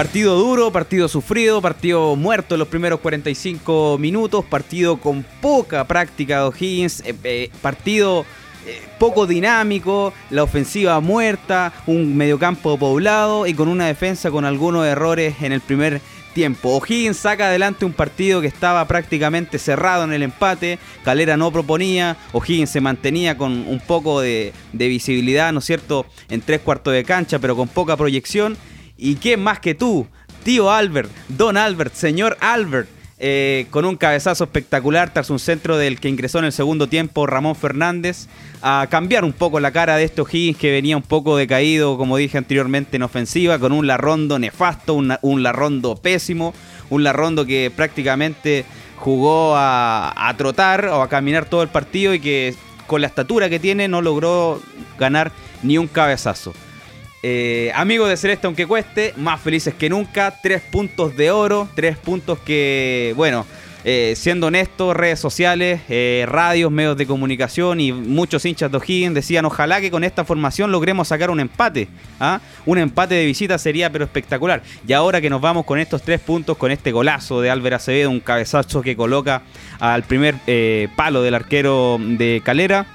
Partido duro, partido sufrido, partido muerto en los primeros 45 minutos, partido con poca práctica de O'Higgins, eh, eh, partido eh, poco dinámico, la ofensiva muerta, un mediocampo poblado y con una defensa con algunos errores en el primer tiempo. O'Higgins saca adelante un partido que estaba prácticamente cerrado en el empate. Calera no proponía. O'Higgins se mantenía con un poco de, de, visibilidad, ¿no es cierto?, en tres cuartos de cancha, pero con poca proyección. ¿Y quién más que tú? Tío Albert, Don Albert, señor Albert, eh, con un cabezazo espectacular tras un centro del que ingresó en el segundo tiempo Ramón Fernández, a cambiar un poco la cara de este O'Higgins que venía un poco decaído, como dije anteriormente, en ofensiva, con un Larrondo nefasto, un, Larrondo pésimo, un Larrondo que prácticamente jugó a trotar o a caminar todo el partido y que con la estatura que tiene no logró ganar ni un cabezazo. Eh, amigos de Celeste, aunque cueste, más felices que nunca. Tres puntos de oro, tres puntos que, bueno, eh, siendo honesto, redes sociales, eh, radios, medios de comunicación y muchos hinchas de O'Higgins decían ojalá que con esta formación logremos sacar un empate. ¿ah? Un empate de visita sería pero espectacular. Y ahora que nos vamos con estos tres puntos, con este golazo de Álvaro Acevedo, un cabezazo que coloca al primer palo del arquero de Calera,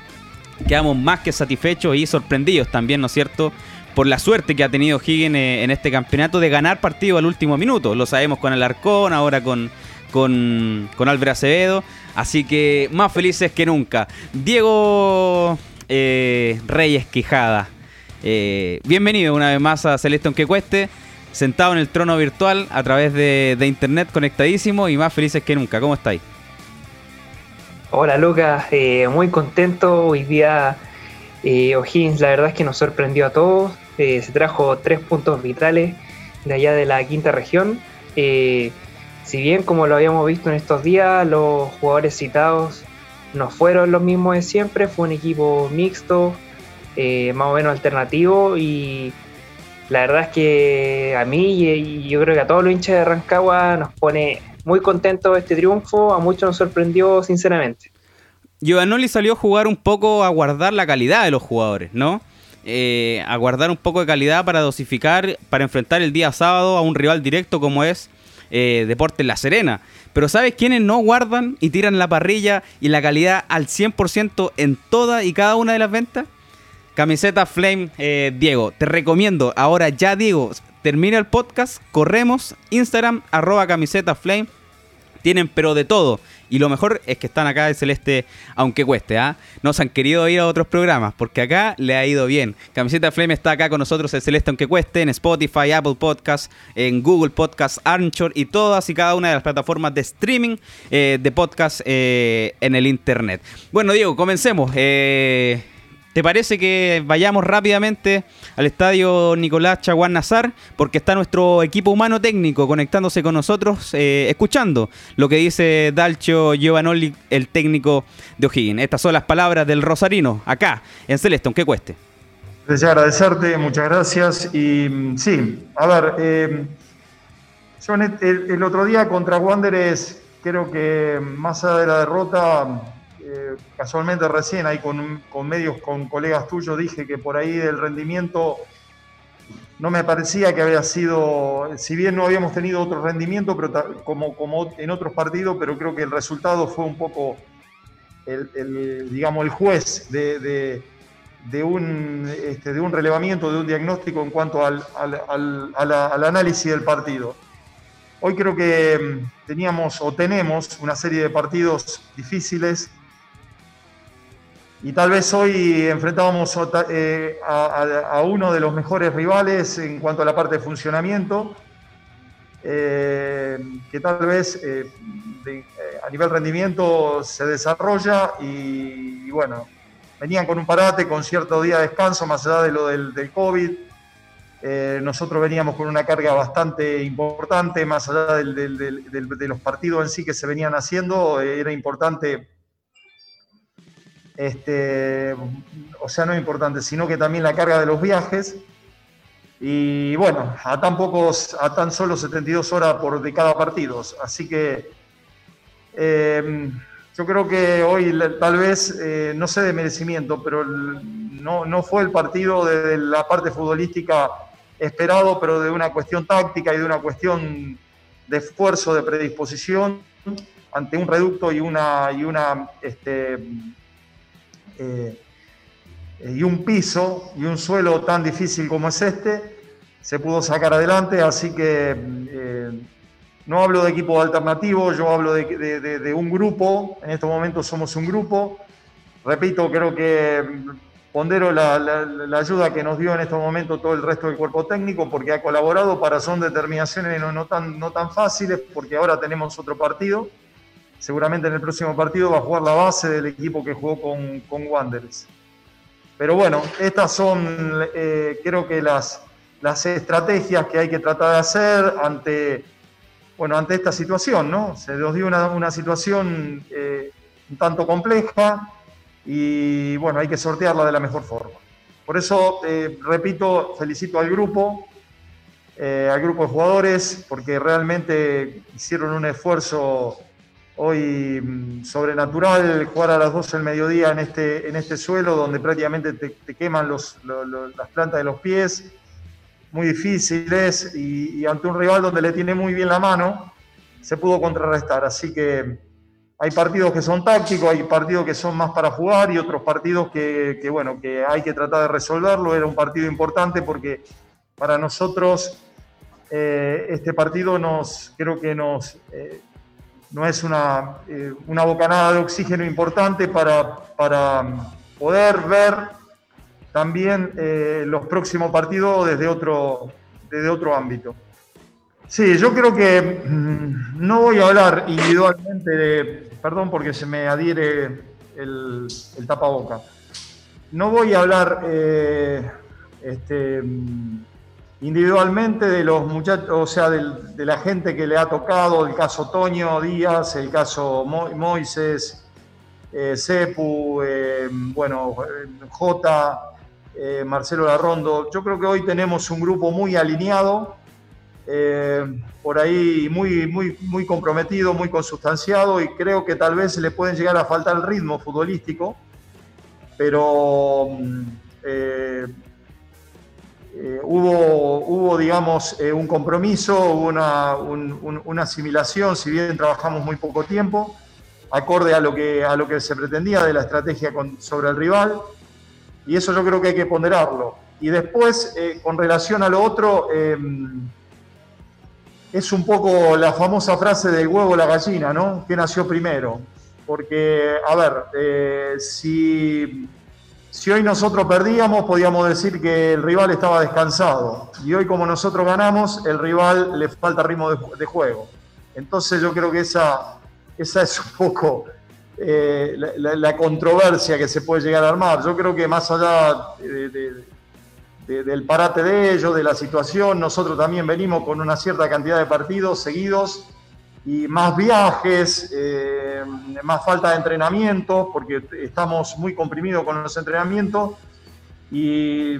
quedamos más que satisfechos y sorprendidos también, ¿no es cierto? Por la suerte que ha tenido Higgins eh, en este campeonato de ganar partido al último minuto. Lo sabemos con el Arcón, ahora con, con, Álvaro Acevedo. Así que más felices que nunca. Diego eh, Reyes Quijada. Eh, bienvenido una vez más a Celeste Aunque Cueste. Sentado en el trono virtual a través de, internet conectadísimo y más felices que nunca. ¿Cómo estáis? Hola Lucas, muy contento. Hoy día O'Higgins la verdad es que nos sorprendió a todos. Eh, se trajo tres puntos vitales de allá de la quinta región. Eh, si bien, como lo habíamos visto en estos días, los jugadores citados no fueron los mismos de siempre, fue un equipo mixto, eh, más o menos alternativo y la verdad es que a mí y yo creo que a todos los hinchas de Rancagua nos pone muy contentos este triunfo, a muchos nos sorprendió sinceramente. Giovanoli salió a jugar un poco a guardar la calidad de los jugadores, ¿no? Eh, a guardar un poco de calidad para dosificar, para enfrentar el día sábado a un rival directo como es eh, Deportes La Serena. Pero ¿sabes quiénes no guardan y tiran la parrilla y la calidad al 100% en toda y cada una de las ventas? Camiseta Flame, eh, Diego. Te recomiendo, ahora ya Diego, termina el podcast, corremos, Instagram, arroba camiseta Flame. Tienen pero de todo. Y lo mejor es que están acá de Celeste, aunque cueste, ¿ah? No se han querido ir a otros programas, porque acá le ha ido bien. Camiseta Flame está acá con nosotros el Celeste, aunque cueste, en Spotify, Apple Podcasts, en Google Podcasts, Anchor y todas y cada una de las plataformas de streaming eh, de podcast eh, en el Internet. Bueno, Diego, comencemos. Eh, ¿Te parece que vayamos rápidamente al estadio Nicolás Chaguán Nazar? Porque está nuestro equipo humano técnico conectándose con nosotros, eh, escuchando lo que dice Dalcio Giovanoli, el técnico de O'Higgins. Estas son las palabras del Rosarino, acá, en Celeste, aunque cueste. Deseo agradecerte, muchas gracias. Y mm, sí, a ver, eh, yo el, el, otro día contra Wanderers, creo que más allá de la derrota eh, casualmente recién ahí con, medios, con colegas tuyos, dije que por ahí el rendimiento no me parecía que había sido, si bien no habíamos tenido otro rendimiento pero como, como en otros partidos, pero creo que el resultado fue un poco, el, digamos, el juez de, un, este, de un relevamiento, de un diagnóstico en cuanto al, al análisis del partido. Hoy creo que mm, teníamos o tenemos una serie de partidos difíciles, y tal vez hoy enfrentábamos eh, a, uno de los mejores rivales en cuanto a la parte de funcionamiento, eh, que tal vez eh, a nivel rendimiento se desarrolla y, bueno, venían con un parate, con cierto día de descanso, más allá de lo del, del COVID. nosotros veníamos con una carga bastante importante, más allá de los partidos en sí que se venían haciendo, era importante este, o sea, no es importante, sino que también la carga de los viajes. Y bueno, a tan pocos, a tan solo 72 horas por de cada partido. Así que em, yo creo que hoy tal vez, eh, no sé de merecimiento, pero no, no, fue el partido de la parte futbolística esperado, pero de una cuestión táctica y de una cuestión de esfuerzo, de predisposición ante un reducto y una, y una este, eh, y un piso y un suelo tan difícil como es este, se pudo sacar adelante, así que eh, no hablo de equipo alternativo, yo hablo de, un grupo, en estos momentos somos un grupo, repito, creo que pondero la, ayuda que nos dio en estos momentos todo el resto del cuerpo técnico, porque ha colaborado para son determinaciones no, tan, no tan fáciles, porque ahora tenemos otro partido, seguramente en el próximo partido va a jugar la base del equipo que jugó con, con Wanderers. Pero bueno, estas son, eh, creo que las, las estrategias que hay que tratar de hacer ante, bueno, ante esta situación, ¿no? Se nos dio una, situación eh, un tanto compleja y bueno, hay que sortearla de la mejor forma. Por eso, eh, repito, felicito al grupo, al grupo de jugadores, porque realmente hicieron un esfuerzo hoy mm, sobrenatural jugar a las 12 del mediodía en este, en este suelo donde prácticamente te, queman las plantas de los pies, muy difíciles y, y, ante un rival donde le tiene muy bien la mano, se pudo contrarrestar. Así que hay partidos que son tácticos, hay partidos que son más para jugar y otros partidos que, que bueno, que hay que tratar de resolverlo. Era un partido importante porque para nosotros eh, este partido nos, creo que nos... Eh, no es una, eh, una bocanada de oxígeno importante para, para poder ver también eh, los próximos partidos desde otro, desde otro ámbito. Sí, yo creo que mm, no voy a hablar individualmente de, perdón porque se me adhiere el, el tapaboca, no voy a hablar eh, este, individualmente de los muchachos, o sea, de la gente que le ha tocado, el caso Toño Díaz, el caso Moises, eh, Cepu, eh, bueno, J, eh, Marcelo Larrondo. Yo creo que hoy tenemos un grupo muy alineado, por ahí muy, muy, muy comprometido, muy consustanciado y creo que tal vez le pueden llegar a faltar el ritmo futbolístico, pero eh, hubo, hubo, digamos, eh, un compromiso, una, una, asimilación, si bien trabajamos muy poco tiempo, acorde a lo que, a lo que se pretendía de la estrategia sobre el rival, y eso yo creo que hay que ponderarlo. Y después, eh, con relación a lo otro, es un poco la famosa frase del huevo la gallina, ¿no? ¿Qué nació primero? Porque, a ver, si si hoy nosotros perdíamos, podíamos decir que el rival estaba descansado. Y hoy como nosotros ganamos, el rival le falta ritmo de, juego. Entonces yo creo que esa, esa es un poco eh, la, controversia que se puede llegar a armar. Yo creo que más allá del parate de ellos, de la situación, nosotros también venimos con una cierta cantidad de partidos seguidos y más viajes, eh, más falta de entrenamiento, porque estamos muy comprimidos con los entrenamientos, y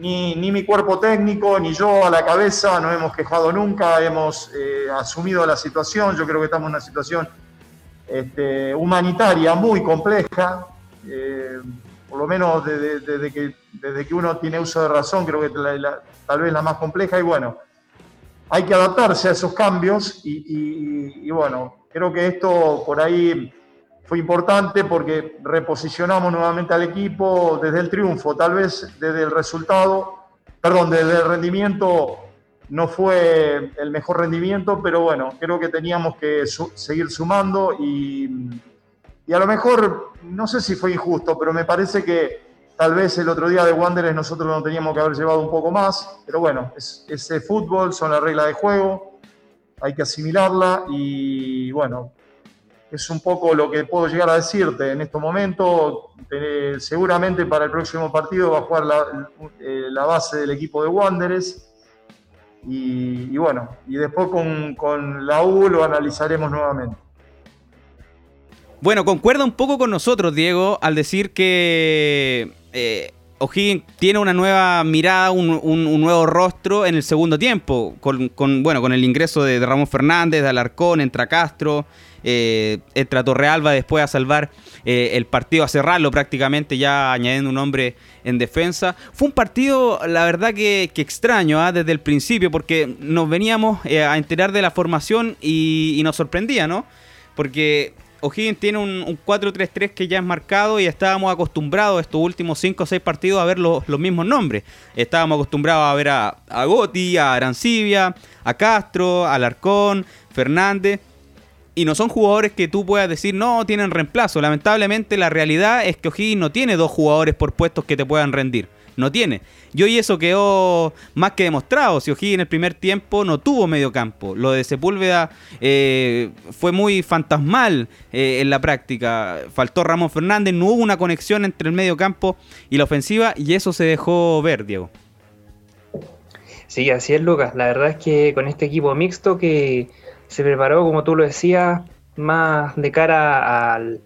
ni, mi cuerpo técnico, ni yo a la cabeza no hemos quejado nunca, hemos eh, asumido la situación, yo creo que estamos en una situación este, humanitaria muy compleja, eh, por lo menos desde, que, desde que uno tiene uso de razón, creo que tal vez la más compleja, y bueno, hay que adaptarse a esos cambios y, bueno, creo que esto por ahí fue importante porque reposicionamos nuevamente al equipo desde el triunfo, tal vez desde el resultado, perdón, desde el rendimiento no fue el mejor rendimiento, pero bueno, creo que teníamos que seguir sumando y, y a lo mejor, no sé si fue injusto, pero me parece que Tal vez el otro día de Wanderers nosotros no teníamos que haber llevado un poco más, pero bueno, es, ese fútbol, son las reglas de juego, hay que asimilarla y bueno, es un poco lo que puedo llegar a decirte en estos momentos. seguramente para el próximo partido va a jugar la, eh, base del equipo de Wanderers. Y, bueno, y después con, con la U lo analizaremos nuevamente. Bueno, concuerda un poco con nosotros, Diego, al decir que eh, O'Higgins tiene una nueva mirada, un, nuevo rostro en el segundo tiempo, con, bueno, con el ingreso de, Ramón Fernández, de Alarcón, Entra Castro, Eh, entra Torrealba después a salvar eh, el partido, a cerrarlo prácticamente, ya añadiendo un hombre en defensa. Fue un partido, la verdad, que, extraño ¿ah? desde el principio, porque nos veníamos eh, a enterar de la formación y, y nos sorprendía, ¿no? Porque O'Higgins tiene un, 4-3-3 que ya es marcado y estábamos acostumbrados estos últimos 5 o 6 partidos a ver los, mismos nombres. Estábamos acostumbrados a ver a, a Gotti, a Arancibia, a Castro, a Alarcón, Fernández. Y no son jugadores que tú puedas decir, no, tienen reemplazo. Lamentablemente la realidad es que O'Higgins no tiene dos jugadores por puestos que te puedan rendir no tiene. Y eso quedó más que demostrado. Si O'Higgins en el primer tiempo no tuvo medio campo. Lo de Sepúlveda eh, fue muy fantasmal eh, en la práctica. Faltó Ramón Fernández, no hubo una conexión entre el medio campo y la ofensiva y eso se dejó ver, Diego. Sí, así es, Lucas. La verdad es que con este equipo mixto que se preparó, como tú lo decías, más de cara al,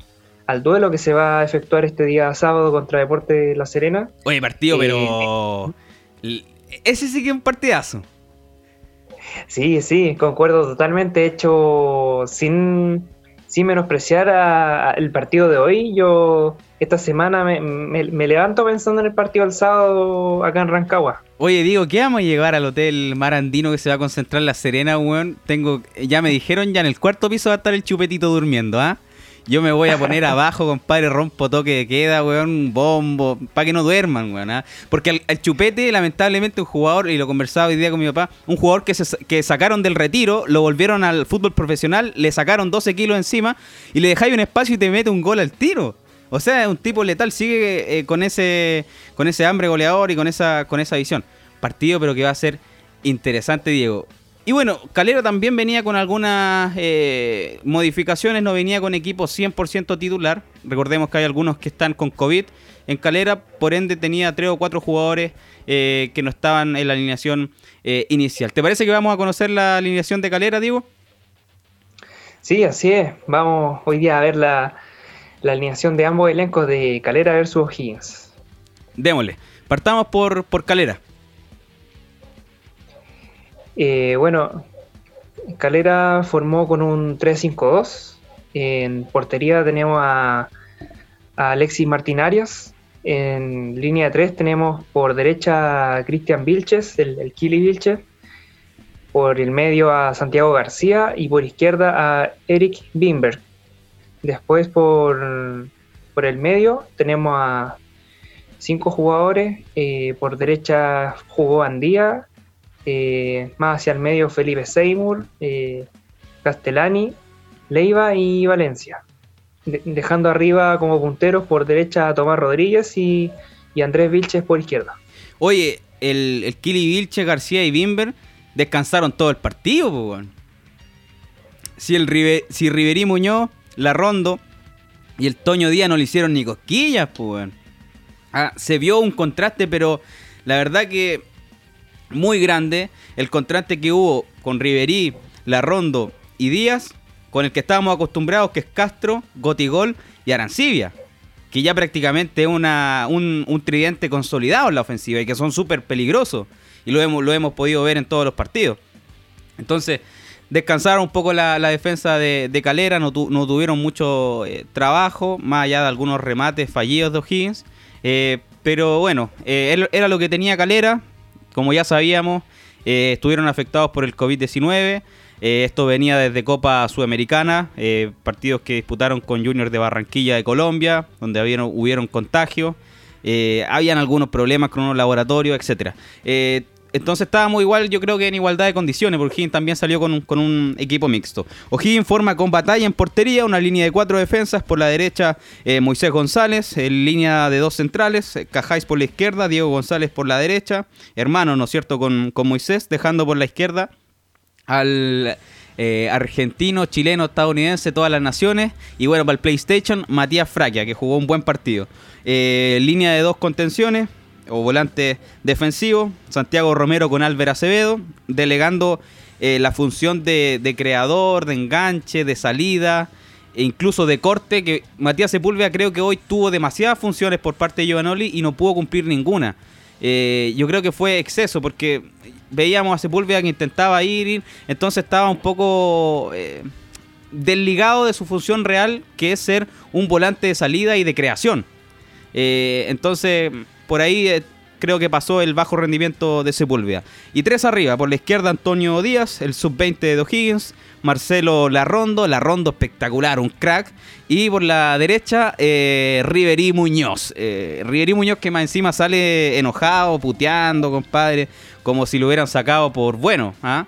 al duelo que se va a efectuar este día sábado contra Deporte La Serena. Oye, partido, pero. Ese sí que es un partidazo. Sí, sí, concuerdo totalmente. Hecho sin, sin menospreciar el partido de hoy. Yo esta semana me, levanto pensando en el partido del sábado acá en Rancagua. Oye, digo, ¿qué vamos a llegar al hotel Marandino que se va a concentrar en La Serena, weón? Tengo, ya me dijeron, ya en el cuarto piso va a estar el chupetito durmiendo, ¿ah? Yo me voy a poner abajo, compadre, rompo toque de queda, weón, bombo, para que no duerman, weón. ¿ah? Porque al, chupete, lamentablemente, un jugador, y lo conversaba hoy día con mi papá, un jugador que, se, sacaron del retiro, lo volvieron al fútbol profesional, le sacaron 12 kilos encima y le dejáis un espacio y te mete un gol al tiro. O sea, es un tipo letal, sigue eh, con ese con ese hambre goleador y con esa con esa visión. Partido, pero que va a ser interesante, Diego. Y bueno, Calera también venía con algunas eh, modificaciones, no venía con equipo 100% titular. Recordemos que hay algunos que están con COVID en Calera, por ende tenía tres o cuatro jugadores eh, que no estaban en la alineación eh, inicial. ¿Te parece que vamos a conocer la alineación de Calera, Diego? Sí, así es. Vamos hoy día a ver la, alineación de ambos elencos de Calera versus O'Higgins. Démosle. Partamos por, por Calera. Eh, bueno, Calera formó con un 3-5-2. En portería tenemos a, Alexis Martinarias. En línea 3 tenemos por derecha a Cristian Vilches, el, el Kili Vilches. Por el medio a Santiago García y por izquierda a Eric Bimberg. Después por, por el medio tenemos a cinco jugadores. Eh, por derecha jugó Andía, eh, más hacia el medio Felipe Seymour, eh, Castellani, Leiva y Valencia. dejando arriba como punteros por derecha a Tomás Rodríguez y, Andrés Vilches por izquierda. Oye, el, el Kili Vilches, García y Bimber descansaron todo el partido, Si, el si Riverí Muñoz, La Rondo y el Toño Díaz no le hicieron ni cosquillas, pues, se vio un contraste, pero la verdad que muy grande el contraste que hubo con Riverí, Larrondo y Díaz, con el que estábamos acostumbrados, que es Castro, Gotigol y Arancibia, que ya prácticamente es una, un, tridente consolidado en la ofensiva y que son súper peligrosos. Y lo hemos, lo hemos podido ver en todos los partidos. Entonces, descansaron un poco la, defensa de, Calera, no, tuvieron mucho eh, trabajo, más allá de algunos remates fallidos de O'Higgins. Eh, pero bueno, eh, era lo que tenía Calera, como ya sabíamos, eh, estuvieron afectados por el COVID-19. Eh, esto venía desde Copa Sudamericana, eh, partidos que disputaron con Junior de Barranquilla de Colombia, donde hubieron, hubieron contagios. habían algunos problemas con unos laboratorios, etc. Entonces estábamos igual, yo creo que en igualdad de condiciones, porque O'Higgins también salió con un, equipo mixto. O'Higgins forma con batalla en portería, una línea de cuatro defensas, por la derecha eh, Moisés González, en línea de dos centrales, eh, Cajáis por la izquierda, Diego González por la derecha, hermano, ¿no es cierto?, con, con Moisés, dejando por la izquierda al eh, argentino, chileno, estadounidense, todas las naciones. Y bueno, para el PlayStation, Matías Fraquia, que jugó un buen partido. línea de dos contenciones, o volante defensivo, Santiago Romero con Álvaro Acevedo, delegando eh, la función de, creador, de enganche, de salida e incluso de corte, que Matías Sepúlveda creo que hoy tuvo demasiadas funciones por parte de Giovanoli y no pudo cumplir ninguna. Eh, yo creo que fue exceso porque veíamos a Sepúlveda que intentaba ir, entonces estaba un poco... Eh, desligado de su función real, que es ser un volante de salida y de creación. Entonces, por ahí eh, creo que pasó el bajo rendimiento de Sepúlveda. Y tres arriba, por la izquierda Antonio Díaz, el sub-20 de O'Higgins, Marcelo Larrondo, Larrondo espectacular, un crack. Y por la derecha, eh, Riverí Muñoz. Eh, Riverí Muñoz que más encima sale enojado, puteando, compadre, como si lo hubieran sacado por bueno, ¿ah?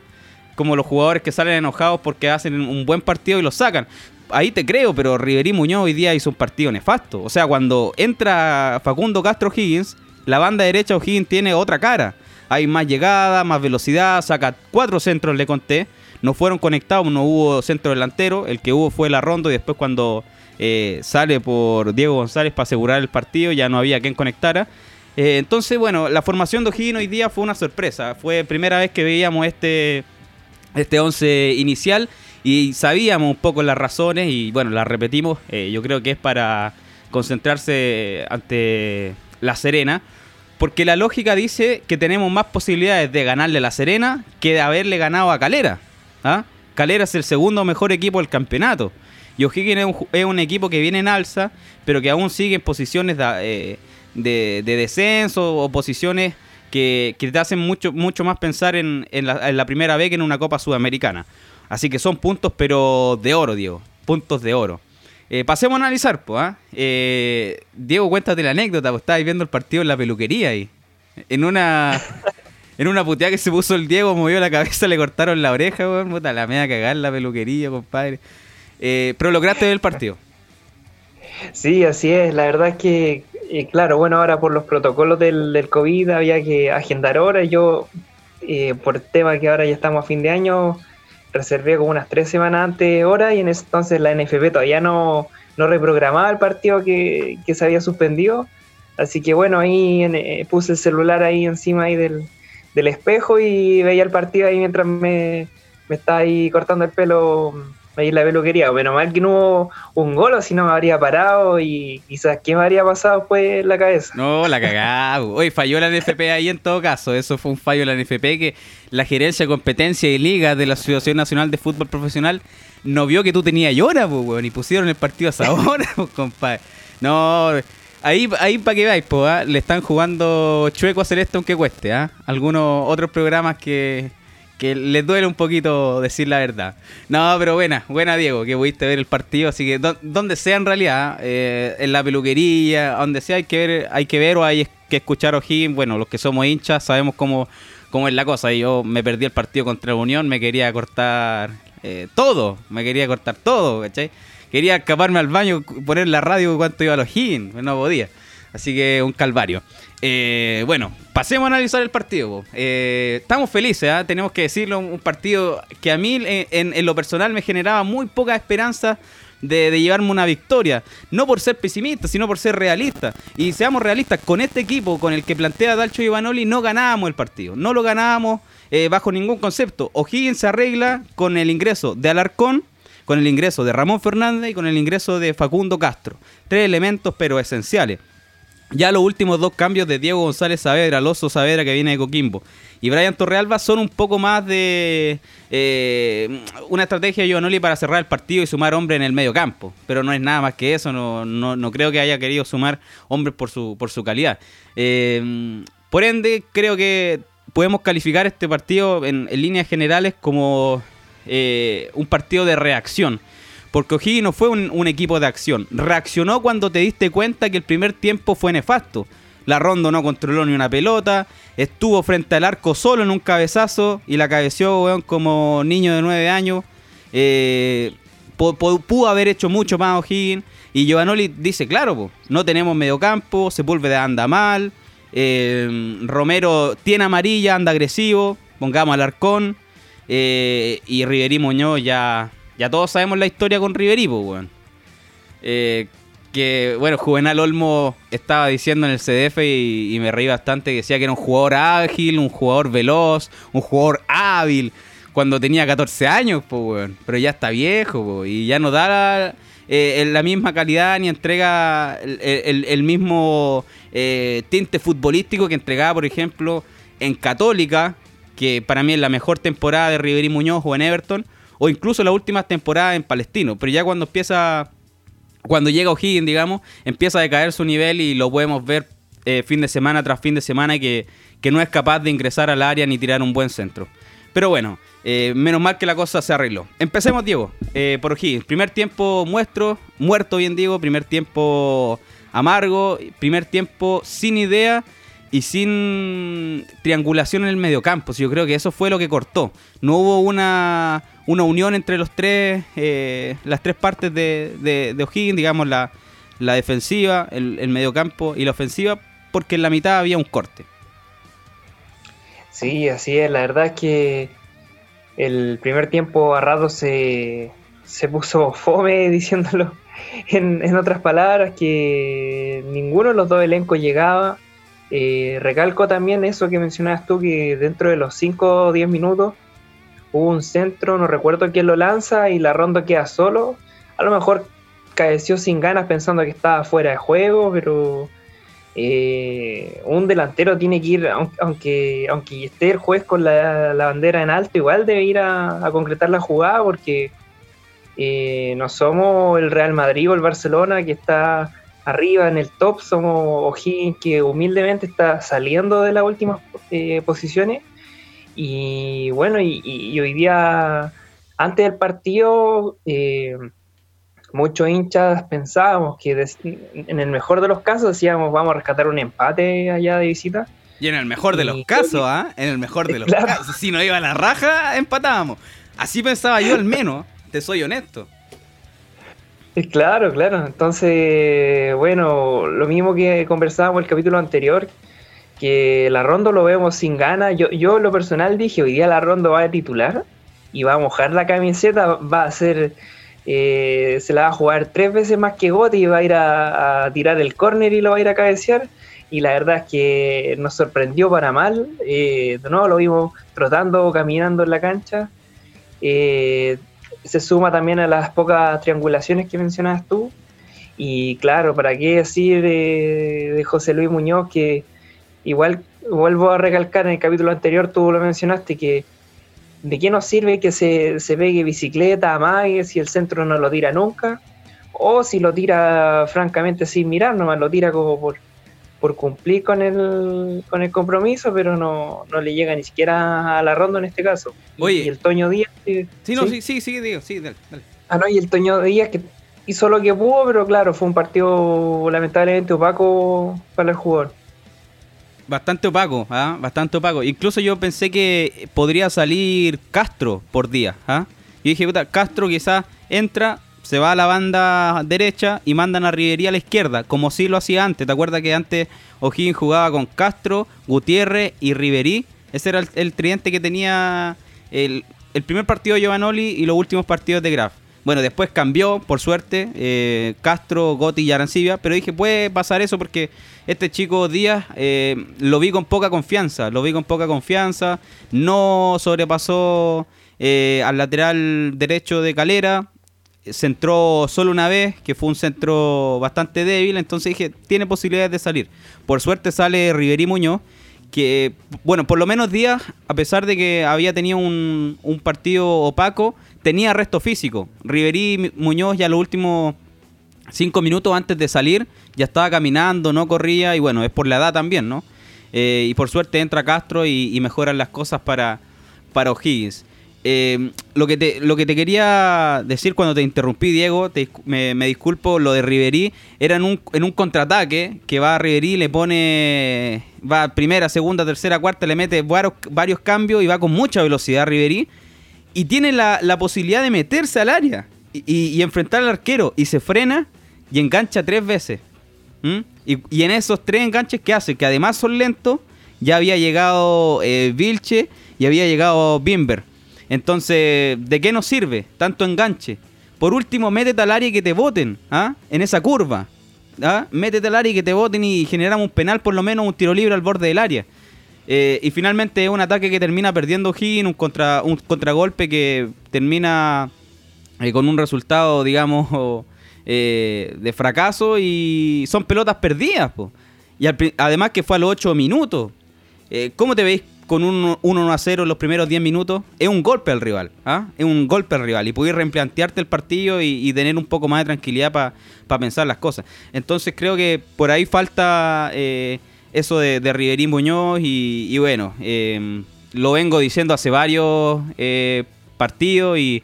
como los jugadores que salen enojados porque hacen un buen partido y lo sacan. Ahí te creo, pero Riverí Muñoz hoy día hizo un partido nefasto. O sea, cuando entra Facundo Castro Higgins, la banda derecha O'Higgins tiene otra cara. Hay más llegada, más velocidad, saca cuatro centros, le conté. No fueron conectados, no hubo centro delantero. El que hubo fue la ronda y después cuando eh, sale por Diego González para asegurar el partido ya no había quien conectara. Eh, entonces, bueno, la formación de O'Higgins hoy día fue una sorpresa. Fue primera vez que veíamos este, este once inicial y sabíamos un poco las razones y bueno, las repetimos. Eh, yo creo que es para concentrarse ante La Serena. Porque la lógica dice que tenemos más posibilidades de ganarle a La Serena que de haberle ganado a Calera. ¿ah? Calera es el segundo mejor equipo del campeonato. Y O'Higgins es un, equipo que viene en alza, pero que aún sigue en posiciones de, eh, descenso o posiciones que, te hacen mucho, mucho más pensar en, la, primera vez que en una Copa Sudamericana. Así que son puntos, pero de oro, Diego. Puntos de oro. Eh, pasemos a analizar, pues. Diego, cuéntate la anécdota, pues estabas viendo el partido en la peluquería ahí. En una. en una puteada que se puso el Diego, movió la cabeza, le cortaron la oreja, weón. Puta, la media cagar la peluquería, compadre. Eh, pero lograste ver el partido. Sí, así es. La verdad es que, eh, claro, bueno, ahora por los protocolos del, del COVID había que agendar horas. Yo, eh, por tema que ahora ya estamos a fin de año, reservé como unas tres semanas antes horas y en ese entonces la NFP todavía no, no reprogramaba el partido que, se había suspendido. Así que bueno, ahí eh, puse el celular ahí encima ahí del, espejo y veía el partido ahí mientras me, me estaba ahí cortando el pelo ahí la peluquería. Menos mal que no hubo un gol, o si no me habría parado y quizás qué me habría pasado pues en la cabeza. No, la cagada. Oye, falló la NFP ahí en todo caso. Eso fue un fallo de la NFP que la gerencia de competencia y liga de la Asociación Nacional de Fútbol Profesional no vio que tú tenías llora, pues, weón, y pusieron el partido a esa hora, pues, compadre. No, ahí, ahí para que veáis, pues, le están jugando chueco a Celeste aunque cueste, ¿ah? Algunos otros programas que, que les duele un poquito decir la verdad. No, pero buena, buena Diego, que pudiste ver el partido, así que donde sea en realidad, eh, en la peluquería, donde sea hay que ver, hay que ver o hay que escuchar O'Higgins, bueno, los que somos hinchas sabemos cómo, cómo es la cosa. Yo me perdí el partido contra la Unión, me quería cortar eh, todo, me quería cortar todo, ¿cachai? Quería escaparme al baño, poner la radio cuánto iba a los Higgins, no podía. Así que un calvario. Eh, bueno, pasemos a analizar el partido. Eh, estamos felices, ¿ah? tenemos que decirlo, un partido que a mí en, lo personal me generaba muy poca esperanza de, llevarme una victoria. No por ser pesimista, sino por ser realista. Y seamos realistas, con este equipo, con el que plantea Dalcho Ivanoli, no ganábamos el partido. No lo ganábamos eh, bajo ningún concepto. O'Higgins se arregla con el ingreso de Alarcón, con el ingreso de Ramón Fernández y con el ingreso de Facundo Castro. Tres elementos pero esenciales. Ya los últimos dos cambios de Diego González Saavedra, Alonso Saavedra que viene de Coquimbo y Brian Torrealba son un poco más de eh, una estrategia de Giovanoli para cerrar el partido y sumar hombres en el medio campo. Pero no es nada más que eso, no, no, creo que haya querido sumar hombres por su, por su calidad. Eh, por ende, creo que podemos calificar este partido en, líneas generales como eh, un partido de reacción porque O'Higgins no fue un, equipo de acción. Reaccionó cuando te diste cuenta que el primer tiempo fue nefasto. La Rondo no controló ni una pelota, estuvo frente al arco solo en un cabezazo y la cabeció, weón, como niño de nueve años. Eh, pudo haber hecho mucho más O'Higgins. Y Giovanoli dice, claro, no tenemos mediocampo, Sepúlveda anda mal, eh, Romero tiene amarilla, anda agresivo, pongamos al Arcón, eh, y Riverí Muñoz ya ya todos sabemos la historia con Riverí, pues, weón. Eh, que, bueno, Juvenal Olmo estaba diciendo en el CDF y, me reí bastante, que decía que era un jugador ágil, un jugador veloz, un jugador hábil, cuando tenía 14 años, pues, weón. Pero ya está viejo, pues, y ya no da eh, la misma calidad ni entrega el, mismo eh, tinte futbolístico que entregaba, por ejemplo, en Católica, que para mí es la mejor temporada de Riverí Muñoz o en Everton, o incluso las últimas temporadas en Palestino. Pero ya cuando empieza, cuando llega O'Higgins, digamos, empieza a decaer su nivel y lo podemos ver eh, fin de semana tras fin de semana que, que no es capaz de ingresar al área ni tirar un buen centro. Pero bueno, eh, menos mal que la cosa se arregló. Empecemos, Diego, eh, por O'Higgins. Primer tiempo muestro, muerto bien Diego, primer tiempo amargo, primer tiempo sin idea y sin triangulación en el mediocampo. Yo creo que eso fue lo que cortó. No hubo una, una unión entre los tres, eh, las tres partes de, de, O'Higgins, digamos, la, la defensiva, el, el, mediocampo y la ofensiva, porque en la mitad había un corte. Sí, así es. La verdad es que el primer tiempo a rato se, se puso fome, diciéndolo en, en otras palabras, que ninguno de los dos elencos llegaba eh, recalco también eso que mencionabas tú, que dentro de los 5 o 10 minutos hubo un centro, no recuerdo quién lo lanza y la ronda queda solo. A lo mejor caeció sin ganas pensando que estaba fuera de juego, pero eh, un delantero tiene que ir, aunque, aunque esté el juez con la, bandera en alto, igual debe ir a, concretar la jugada porque eh, no somos el Real Madrid o el Barcelona que está arriba en el top somos O'Higgins que humildemente está saliendo de las últimas eh, posiciones y bueno y, hoy día antes del partido eh, muchos hinchas pensábamos que en el mejor de los casos decíamos vamos a rescatar un empate allá de visita y en el mejor de los casos ¿ah? en el mejor de los casos. Si no iba a la raja empatábamos. Así pensaba yo al menos te soy honesto. Claro, claro. Entonces, bueno, lo mismo que conversábamos el capítulo anterior, que la Rondo lo vemos sin ganas. Yo, yo lo personal dije, hoy día la Rondo va a titular y va a mojar la camiseta, va a ser, eh, se la va a jugar tres veces más que Gotti y va a ir a, tirar el córner y lo va a ir a cabecear. Y la verdad es que nos sorprendió para mal. Eh, no, lo vimos trotando, caminando en la cancha. Eh, se suma también a las pocas triangulaciones que mencionabas tú. Y claro, ¿para qué decir de, José Luis Muñoz que igual vuelvo a recalcar en el capítulo anterior, tú lo mencionaste, que de qué nos sirve que se, se pegue bicicleta, amague, si el centro no lo tira nunca, o si lo tira francamente sin mirar, nomás lo tira como por, por cumplir con el, con el compromiso, pero no, no le llega ni siquiera a la ronda en este caso. Oye, y el Toño Díaz. Sí, no, sí, sí, sí, digo, sí, dale, Ah, no, y el Toño Díaz que hizo lo que pudo, pero claro, fue un partido lamentablemente opaco para el jugador. Bastante opaco, ¿ah? bastante opaco. Incluso yo pensé que podría salir Castro por día. ¿ah? Y dije, puta, Castro quizás entra, se va a la banda derecha y mandan a Rivería a la izquierda, como si lo hacía antes. ¿Te acuerdas que antes O'Higgins jugaba con Castro, Gutiérrez y Riverí? Ese era el, tridente que tenía el, primer partido de Giovanoli y los últimos partidos de Graf. Bueno, después cambió, por suerte, eh, Castro, Gotti y Arancibia, pero dije, puede pasar eso porque este chico Díaz eh, lo vi con poca confianza, lo vi con poca confianza, no sobrepasó eh, al lateral derecho de Calera, centró solo una vez, que fue un centro bastante débil, entonces dije, tiene posibilidades de salir. Por suerte sale Riverí Muñoz, que, bueno, por lo menos Díaz, a pesar de que había tenido un, un partido opaco, tenía resto físico. Riverí Muñoz ya los últimos cinco minutos antes de salir ya estaba caminando, no corría, y bueno, es por la edad también, ¿no? Eh, y por suerte entra Castro y, mejoran las cosas para, para O'Higgins. Eh, lo, que te, lo que te quería decir cuando te interrumpí, Diego, me, disculpo, lo de Riverí, era en un, en un contraataque que va a Riverí, le pone, va primera, segunda, tercera, cuarta, le mete varios, varios cambios y va con mucha velocidad Riverí y tiene la, posibilidad de meterse al área y, enfrentar al arquero y se frena y engancha tres veces. Y, en esos tres enganches que hace, que además son lentos, ya había llegado eh, Vilche y había llegado Bimber. Entonces, ¿de qué nos sirve tanto enganche? Por último, métete al área y que te voten, ¿ah? En esa curva. ¿ah? Métete al área y que te voten y generamos un penal, por lo menos un tiro libre al borde del área. Eh, y finalmente es un ataque que termina perdiendo Higgins, un, contra, un contragolpe que termina eh, con un resultado, digamos, eh, de fracaso y son pelotas perdidas. Y además que fue a los 8 minutos. ¿Cómo te veis con un 1 a 0 en los primeros 10 minutos, es un golpe al rival. ¿ah? Es un golpe al rival. Y poder replantearte el partido y, tener un poco más de tranquilidad para pensar las cosas. Entonces creo que por ahí falta eso de, de Riverín Muñoz. Y, bueno, em, lo vengo diciendo hace varios eh, partidos. Y,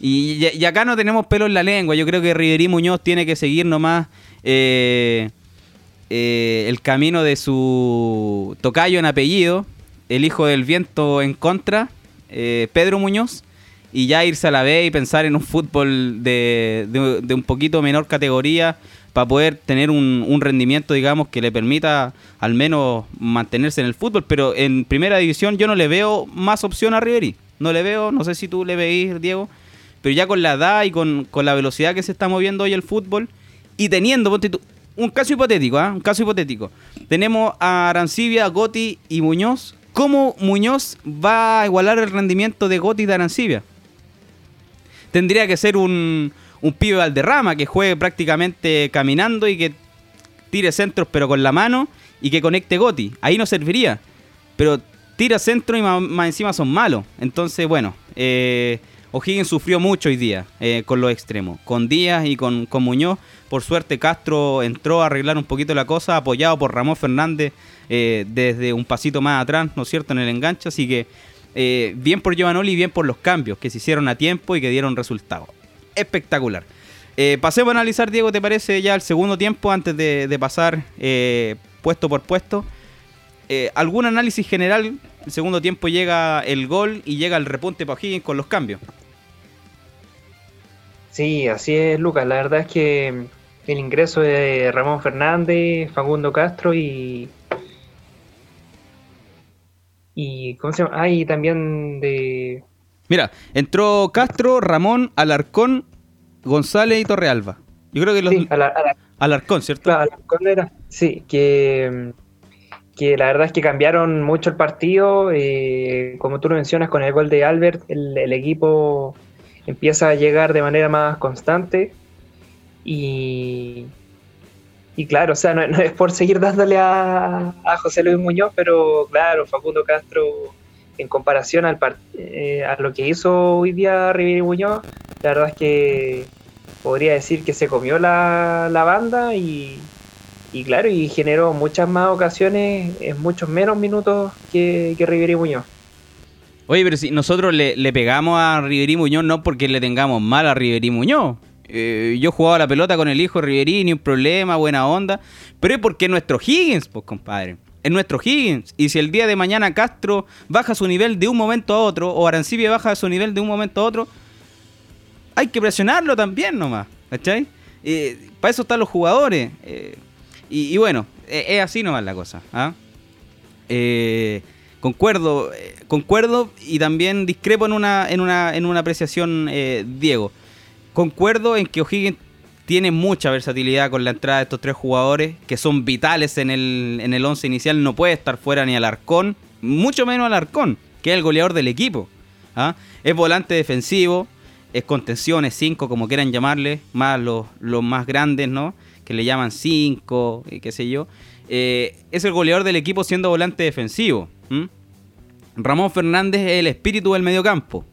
y, acá no tenemos pelo en la lengua. Yo creo que Riverín Muñoz tiene que seguir nomás. Eh, el camino de su tocayo en apellido, el hijo del viento en contra, eh, Pedro Muñoz, y ya irse a la B y pensar en un fútbol de, un poquito menor categoría para poder tener un, rendimiento, digamos, que le permita al menos mantenerse en el fútbol. Pero en primera división yo no le veo más opción a Riveri. No le veo, no sé si tú le veís, Diego, pero ya con la edad y con, la velocidad que se está moviendo hoy el fútbol y teniendo, un caso hipotético, ¿ah? un caso hipotético. Tenemos a Arancibia, Gotti y Muñoz ¿Cómo Muñoz va a igualar el rendimiento de Gotti de Arancibia? Tendría que ser un, un pibe Valderrama que juegue prácticamente caminando y que tire centros pero con la mano y que conecte Gotti. Ahí no serviría. Pero tira centro y más, encima son malos. Entonces, bueno, eh, O'Higgins sufrió mucho hoy día eh, con los extremos. Con Díaz y con, con Muñoz. Por suerte Castro entró a arreglar un poquito la cosa, apoyado por Ramón Fernández eh, desde un pasito más atrás, ¿no es cierto?, en el enganche. Así que eh, bien por Giovanoli y bien por los cambios que se hicieron a tiempo y que dieron resultados. Espectacular. Eh, pasemos a analizar, Diego, ¿te parece ya el segundo tiempo antes de, pasar puesto por puesto? ¿Algún análisis general? El segundo tiempo llega el gol y llega el repunte para Higgins con los cambios. Sí, así es, Lucas. La verdad es que el ingreso de Ramón Fernández, Facundo Castro y y ¿cómo se llama? Ah, y también de... Mira, entró Castro, Ramón, Alarcón, González y Torrealba. Yo creo que los... Sí, Alarcón, ¿cierto? Alarcón era, sí, que, que la verdad es que cambiaron mucho el partido. Eh, como tú lo mencionas, con el gol de Albert, el equipo empieza a llegar de manera más constante. Y, y claro, o sea, no, es por seguir dándole a, José Luis Muñoz, pero claro, Facundo Castro, en comparación al eh, a lo que hizo hoy día Riviera Muñoz, la verdad es que podría decir que se comió la, banda y, claro, y generó muchas más ocasiones en muchos menos minutos que, que Rivera Muñoz. Oye, pero si nosotros le, le pegamos a Riverí Muñoz no porque le tengamos mal a Riverí Muñoz, eh, yo jugaba la pelota con el hijo Riverini, un problema, buena onda. Pero es porque es nuestro Higgins, pues compadre. Es nuestro Higgins. Y si el día de mañana Castro baja su nivel de un momento a otro, o Arancibia baja su nivel de un momento a otro, hay que presionarlo también nomás. ¿Cachai? Eh, para eso están los jugadores. Eh, y, bueno, es así nomás la cosa. ¿ah? concuerdo, concuerdo y también discrepo en una, en una, en una apreciación, Diego. Concuerdo en que O'Higgins tiene mucha versatilidad con la entrada de estos tres jugadores que son vitales en el, en el once inicial. No puede estar fuera ni Alarcón, mucho menos Alarcón, que es el goleador del equipo. ¿ah? Es volante defensivo, es contención, es 5, como quieran llamarle, más los, los, más grandes, ¿no? Que le llaman 5, qué sé yo. Eh, es el goleador del equipo siendo volante defensivo. Ramón Fernández es el espíritu del mediocampo.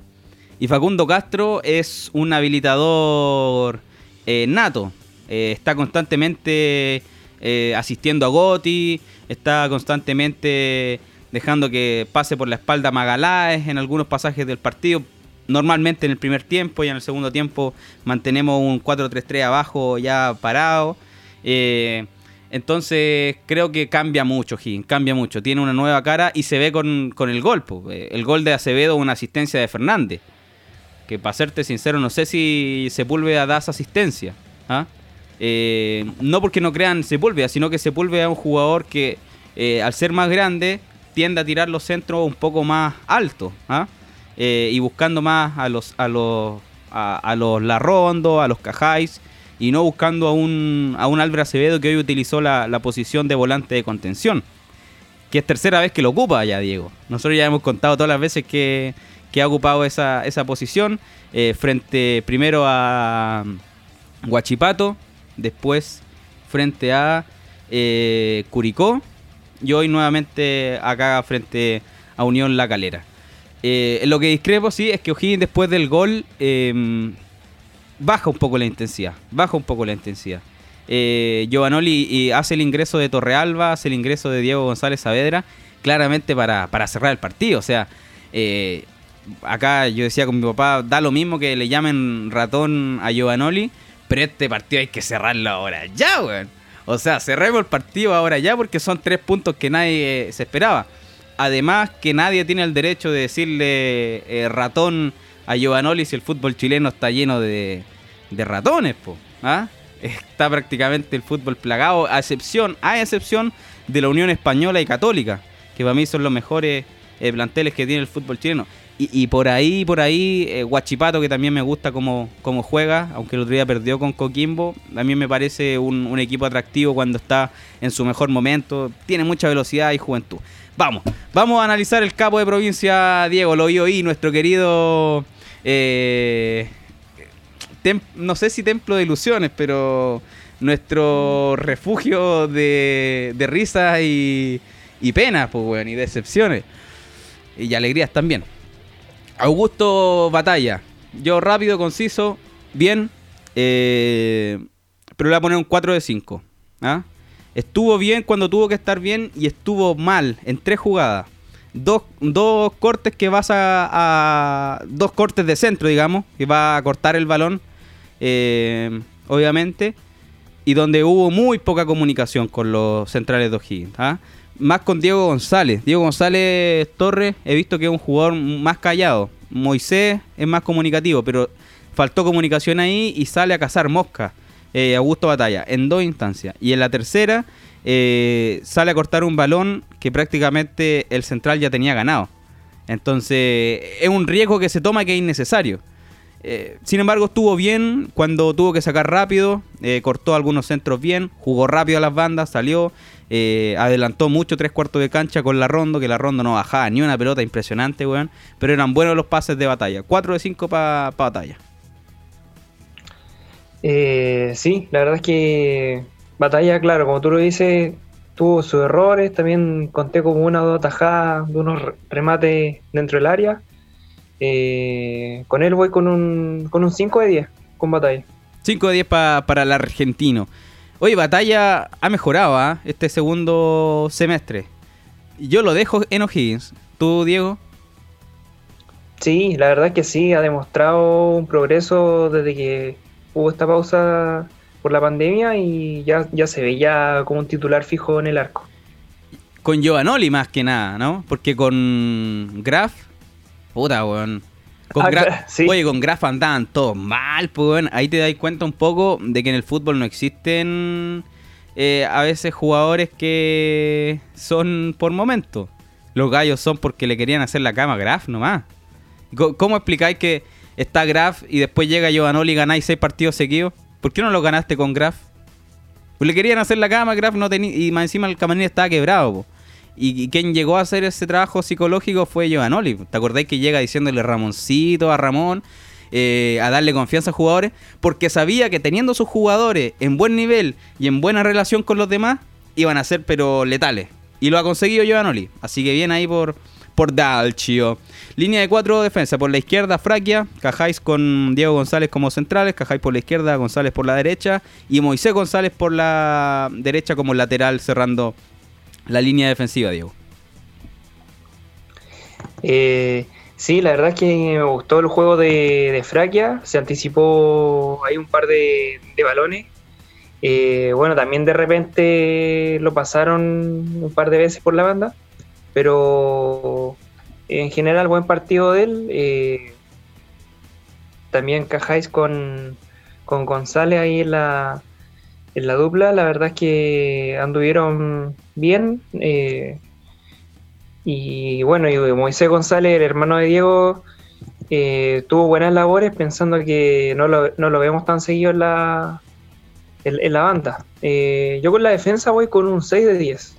Y Facundo Castro es un habilitador eh, nato. Eh, está constantemente eh, asistiendo a Goti, está constantemente dejando que pase por la espalda Magaláes en algunos pasajes del partido. Normalmente en el primer tiempo y en el segundo tiempo mantenemos un 4-3-3 abajo ya parado. entonces creo que cambia mucho, Gin, cambia mucho. Tiene una nueva cara y se ve con, con el gol. El gol de Acevedo, una asistencia de Fernández que para serte sincero, no sé si Sepúlveda da esa asistencia. ¿ah? Eh, no porque no crean Sepúlveda, sino que Sepúlveda es un jugador que eh, al ser más grande tiende a tirar los centros un poco más altos ¿ah? eh, y buscando más a los a los a, los Larrondo, a los Cajáis y no buscando a un, a un Álvaro Acevedo que hoy utilizó la, la, posición de volante de contención, que es tercera vez que lo ocupa ya Diego. Nosotros ya hemos contado todas las veces que, que ha ocupado esa, esa posición eh, frente primero a Guachipato, después frente a eh, Curicó y hoy nuevamente acá frente a Unión La Calera. Eh, lo que discrepo, sí, es que O'Higgins después del gol em, baja un poco la intensidad. Baja un poco la intensidad. Eh, Giovanoli hace el ingreso de Torrealba, hace el ingreso de Diego González Saavedra, claramente para, cerrar el partido. O sea, acá yo decía con mi papá, da lo mismo que le llamen ratón a Giovanoli, pero este partido hay que cerrarlo ahora ya, weón. O sea, cerremos el partido ahora ya porque son tres puntos que nadie se esperaba. Además que nadie tiene el derecho de decirle eh, ratón a Giovanoli si el fútbol chileno está lleno de, ratones, po. ¿ah? Está prácticamente el fútbol plagado, a excepción, a excepción de la Unión Española y Católica, que para mí son los mejores eh, planteles que tiene el fútbol chileno. Y, por ahí, por ahí, eh, Guachipato, que también me gusta como, como juega, aunque el otro día perdió con Coquimbo, también me parece un, equipo atractivo cuando está en su mejor momento, tiene mucha velocidad y juventud. Vamos, vamos a analizar el capo de provincia, Diego, lo oí nuestro querido... Eh, no sé si templo de ilusiones, pero nuestro refugio de, de risas y, y penas, pues, bueno, y decepciones. Y alegrías también. Augusto Batalla. Yo rápido, conciso, bien. Eh, pero le voy a poner un 4 de 5. ¿ah? Estuvo bien cuando tuvo que estar bien y estuvo mal en tres jugadas. Dos, cortes que vas a, Dos cortes de centro, digamos, que va a cortar el balón, eh, obviamente. Y donde hubo muy poca comunicación con los centrales de O'Higgins. ¿ah? Más con Diego González. Diego González Torres, he visto que es un jugador más callado. Moisés es más comunicativo, pero faltó comunicación ahí y sale a cazar mosca. Eh, Augusto Batalla, en dos instancias. Y en la tercera eh, sale a cortar un balón que prácticamente el central ya tenía ganado. Entonces es un riesgo que se toma que es innecesario. Eh, sin embargo, estuvo bien cuando tuvo que sacar rápido, cortó algunos centros bien, jugó rápido a las bandas, salió, adelantó mucho tres cuartos de cancha con la Rondo, que la Rondo no bajaba ni una pelota impresionante, weón. Pero eran buenos los pases de batalla. 4 de 5 para batalla. Eh, sí, la verdad es que Batalla, claro, como tú lo dices, tuvo sus errores. También conté como una o dos tajadas de unos remates dentro del área. Eh, con él voy con un, con un 5 de 10 con Batalla. 5 de 10 para el argentino. Oye, Batalla ha mejorado ¿ah? este segundo semestre. Yo lo dejo en O'Higgins. ¿Tú, Diego? Sí, la verdad es que sí, ha demostrado un progreso desde que hubo esta pausa por la pandemia y ya, ya se veía como un titular fijo en el arco. Con Giovanoli más que nada, ¿no? Porque con Graf, puta, weón. Con ah, Oye, con Graf andaban todos mal, pues, weón. Ahí te das cuenta un poco de que en el fútbol no existen eh, a veces jugadores que son por momento. Los gallos son porque le querían hacer la cama a Graf nomás. ¿Cómo explicáis que está Graf y después llega Giovanoli y ganáis seis partidos seguidos. ¿Por qué no lo ganaste con Graf? Pues le querían hacer la cama, Graf no tenía. Y más encima el camarín estaba quebrado. Y, quien llegó a hacer ese trabajo psicológico fue Giovanoli. ¿Te acordáis que llega diciéndole Ramoncito a Ramón? Eh, a darle confianza a jugadores, porque sabía que teniendo sus jugadores en buen nivel y en buena relación con los demás, iban a ser pero letales. Y lo ha conseguido Giovanoli. Así que bien ahí por, por Dalchio. Línea de cuatro defensa. Por la izquierda, Fraquia. Cajáis con Diego González como centrales. Cajáis por la izquierda, González por la derecha. Y Moisés González por la derecha como lateral, cerrando la línea defensiva, Diego. Eh, sí, la verdad es que me gustó el juego de, Fraquia. Se anticipó ahí un par de, balones. Eh, bueno, también de repente lo pasaron un par de veces por la banda pero en general buen partido de él. Eh, también cajáis con, con González ahí en la, en la dupla, la verdad es que anduvieron bien. Eh, y bueno, y Moisés González, el hermano de Diego, eh, tuvo buenas labores pensando que no lo, no lo vemos tan seguido en la, en, la banda. yo con la defensa voy con un 6 de 10.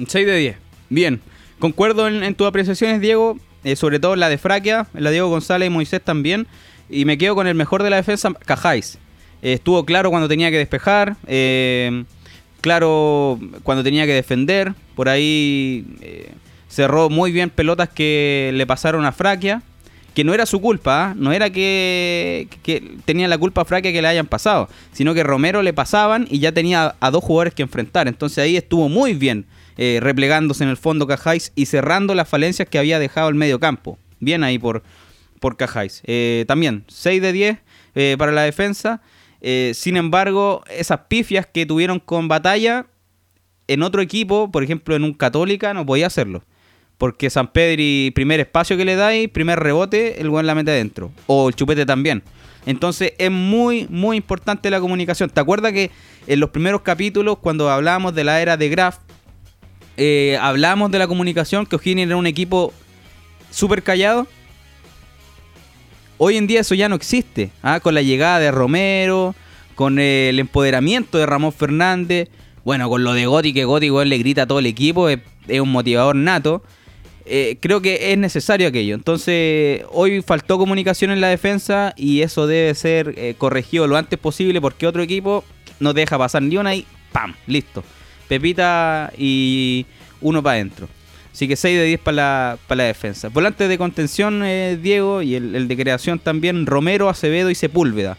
Un 6 de 10. Bien. Concuerdo en, tus apreciaciones, Diego, eh, sobre todo la de Fraquia, la Diego González y Moisés también. Y me quedo con el mejor de la defensa, Cajáis. Eh, estuvo claro cuando tenía que despejar, eh, claro cuando tenía que defender. Por ahí cerró muy bien pelotas que le pasaron a Fraquia, que no era su culpa, ¿ah? no era que, tenía la culpa a Fraquia que le hayan pasado, sino que Romero le pasaban y ya tenía a dos jugadores que enfrentar. Entonces ahí estuvo muy bien eh, replegándose en el fondo Cajáis y cerrando las falencias que había dejado el medio campo. Bien ahí por, por Cajáis. Eh, también 6 de 10 eh, para la defensa. Sin embargo, esas pifias que tuvieron con batalla en otro equipo, por ejemplo en un Católica, no podía hacerlo. Porque San Pedri, primer espacio que le dais, primer rebote, el buen la mete adentro. O el chupete también. Entonces es muy, muy importante la comunicación. ¿Te acuerdas que en los primeros capítulos, cuando hablábamos de la era de Graf, eh, hablábamos de la comunicación, que O'Higgins era un equipo súper callado? Hoy en día eso ya no existe. ¿ah? Con la llegada de Romero, con el empoderamiento de Ramón Fernández, bueno, con lo de Gotti, que Gotti le grita a todo el equipo, es un motivador nato. Eh, creo que es necesario aquello. Entonces, hoy faltó comunicación en la defensa y eso debe ser eh, corregido lo antes posible porque otro equipo no deja pasar ni una y ¡pam! Listo. Pepita y uno para adentro. Así que 6 de 10 para la, para la defensa. Volantes de contención, eh, Diego, y el, de creación también, Romero, Acevedo y Sepúlveda.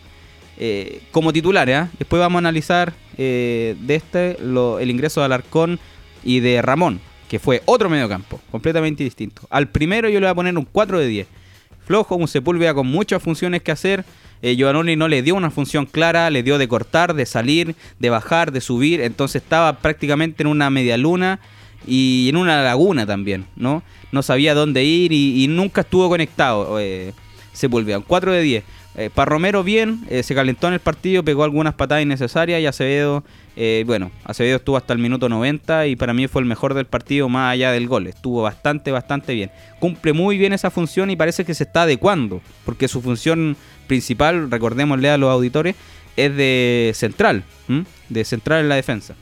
como titulares, después vamos a analizar de este el ingreso de Alarcón y de Ramón que fue otro mediocampo, completamente distinto. Al primero yo le voy a poner un 4 de 10. Flojo, un Sepúlveda con muchas funciones que hacer. Eh, Giovanni no le dio una función clara, le dio de cortar, de salir, de bajar, de subir. Entonces estaba prácticamente en una media luna y en una laguna también, ¿no? No sabía dónde ir y, nunca estuvo conectado eh, Sepúlveda. Un 4 de 10. Eh, para Romero bien, eh, se calentó en el partido, pegó algunas patadas innecesarias y Acevedo, eh, bueno, Acevedo estuvo hasta el minuto 90 y para mí fue el mejor del partido más allá del gol. Estuvo bastante, bastante bien. Cumple muy bien esa función y parece que se está adecuando, porque su función principal, recordémosle a los auditores, es de central, de central en la defensa.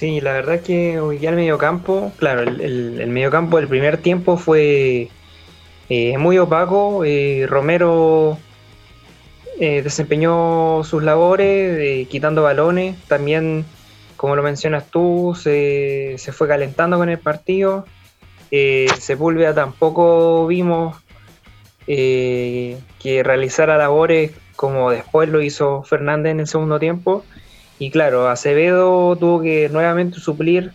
Sí, la verdad que hoy día el mediocampo, claro, el, el, el del primer tiempo fue es eh, muy opaco. Eh, Romero eh, desempeñó sus labores quitando balones. También, como lo mencionas tú, se, fue calentando con el partido. Sepúlveda tampoco vimos que realizara labores como después lo hizo Fernández en el segundo tiempo. Y claro, Acevedo tuvo que nuevamente suplir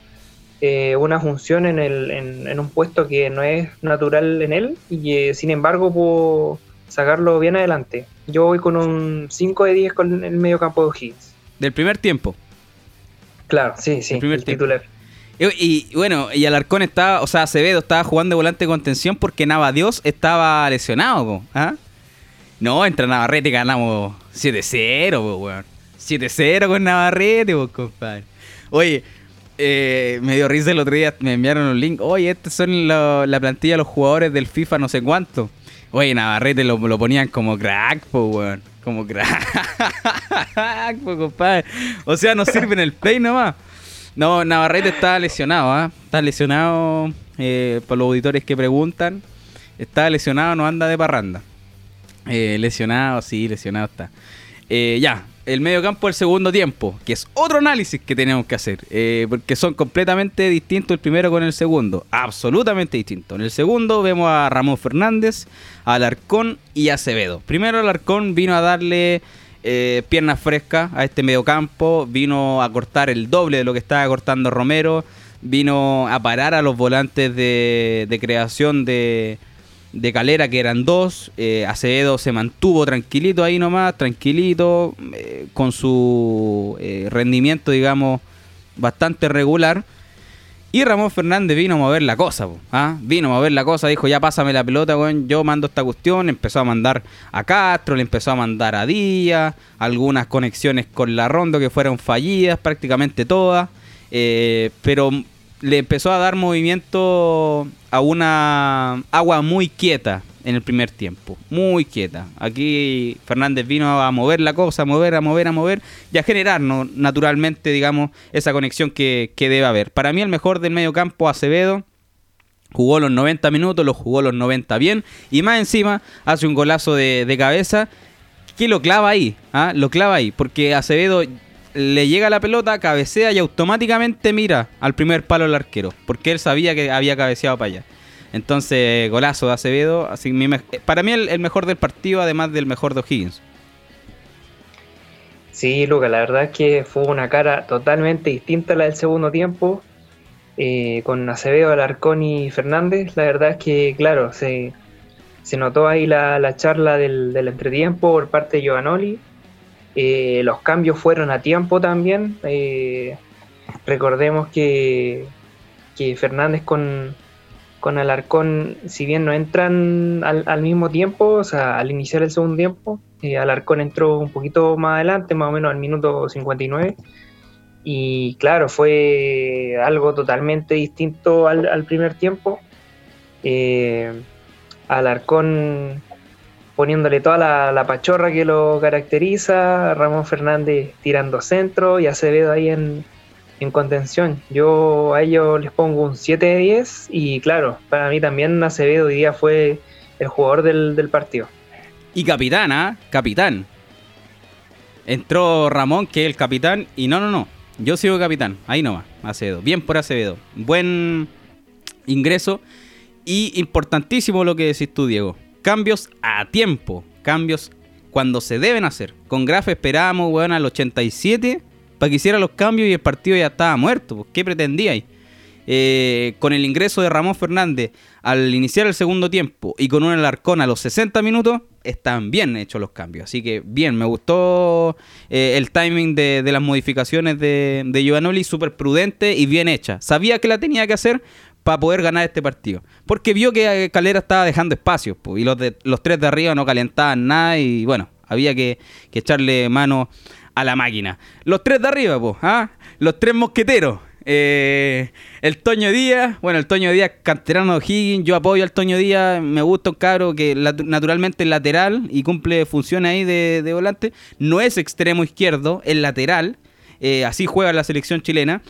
eh, una función en, el, en, un puesto que no es natural en él y que sin embargo pudo sacarlo bien adelante. Yo voy con un 5 de 10 con el medio campo de O'Higgins. ¿Del primer tiempo? Claro, sí, sí, el, primer titular. Y, bueno, y Alarcón estaba, o sea, Acevedo estaba jugando de volante de contención porque Navadios estaba lesionado, ¿ah? No, entre Navarrete ganamos 7-0, weón. 7-0 con Navarrete, compadre. Oye, eh, me dio risa el otro día, me enviaron un link. Oye, estos son la plantilla de los jugadores del FIFA no sé cuánto. Oye, Navarrete lo, lo ponían como crack, po, weón. Como crack, po, compadre. O sea, no sirve en el play nomás. No, Navarrete está lesionado, ¿ah? Está lesionado, eh, por los auditores que preguntan. Está lesionado, no anda de parranda. Eh, lesionado, sí, lesionado está. Eh, ya, el medio campo del segundo tiempo, que es otro análisis que tenemos que hacer, eh, porque son completamente distintos el primero con el segundo, absolutamente distintos. En el segundo vemos a Ramón Fernández, a Alarcón y a Acevedo. Primero Alarcón vino a darle eh, piernas frescas a este medio campo, vino a cortar el doble de lo que estaba cortando Romero, vino a parar a los volantes de creación de de Calera, que eran dos. Eh, Acevedo se mantuvo tranquilito ahí nomás, tranquilito, eh, con su eh, rendimiento, digamos, bastante regular. Y Ramón Fernández vino a mover la cosa, ¿ah? vino a mover la cosa, dijo, ya pásame la pelota, yo mando esta cuestión, empezó a mandar a Castro, le empezó a mandar a Díaz, algunas conexiones con la Rondo que fueron fallidas, prácticamente todas, pero le empezó a dar movimiento a una agua muy quieta en el primer tiempo, muy quieta. Aquí Fernández vino a mover la cosa, a mover, a mover, a mover y a generar naturalmente, digamos, esa conexión que, debe haber. Para mí el mejor del medio campo, Acevedo, jugó los 90 minutos, lo jugó los 90 bien y más encima hace un golazo de, cabeza que lo clava ahí, ¿ah? lo clava ahí, porque Acevedo le llega la pelota, cabecea y automáticamente mira al primer palo del arquero, porque él sabía que había cabeceado para allá. Entonces, golazo de Acevedo. Así, para mí el, mejor del partido, además del mejor de O'Higgins. Sí, Luca, la verdad es que fue una cara totalmente distinta a la del segundo tiempo. Eh, con Acevedo, Alarcón y Fernández. La verdad es que, claro, se, se notó ahí la, charla del, entretiempo por parte de Giovanoli. Eh, los cambios fueron a tiempo también. Eh, recordemos que, que Fernández con, con Alarcón, si bien no entran al, mismo tiempo, o sea, al iniciar el segundo tiempo, eh, Alarcón entró un poquito más adelante, más o menos al minuto 59. Y claro, fue algo totalmente distinto al, primer tiempo. Alarcón poniéndole toda la, la, pachorra que lo caracteriza, Ramón Fernández tirando centro y Acevedo ahí en, en contención. Yo a ellos les pongo un 7 de 10 y claro, para mí también Acevedo hoy día fue el jugador del, partido. Y capitán, ¿ah? Capitán. Entró Ramón, que es el capitán, y no, no, no. Yo sigo capitán. Ahí nomás, Acevedo. Bien por Acevedo. Buen ingreso. Y importantísimo lo que decís tú, Diego. Cambios a tiempo. Cambios cuando se deben hacer. Con Graf esperábamos, weón, al 87 para que hiciera los cambios y el partido ya estaba muerto. Pues, ¿Qué pretendíais? Eh, con el ingreso de Ramón Fernández al iniciar el segundo tiempo y con un alarcón a los 60 minutos, están bien hechos los cambios. Así que bien, me gustó eh, el timing de, las modificaciones de, de Giovanoli, súper prudente y bien hecha. Sabía que la tenía que hacer para poder ganar este partido. Porque vio que Calera estaba dejando espacio y los, de, los tres de arriba no calentaban nada y bueno, había que, echarle mano a la máquina. Los tres de arriba, pues, ¿ah? Los tres mosqueteros. Eh, el Toño Díaz, bueno, el Toño Díaz, canterano Higgins, yo apoyo al Toño Díaz, me gusta un cabro que naturalmente es lateral y cumple funciones ahí de, volante. No es extremo izquierdo, es lateral, eh, así juega la selección chilena.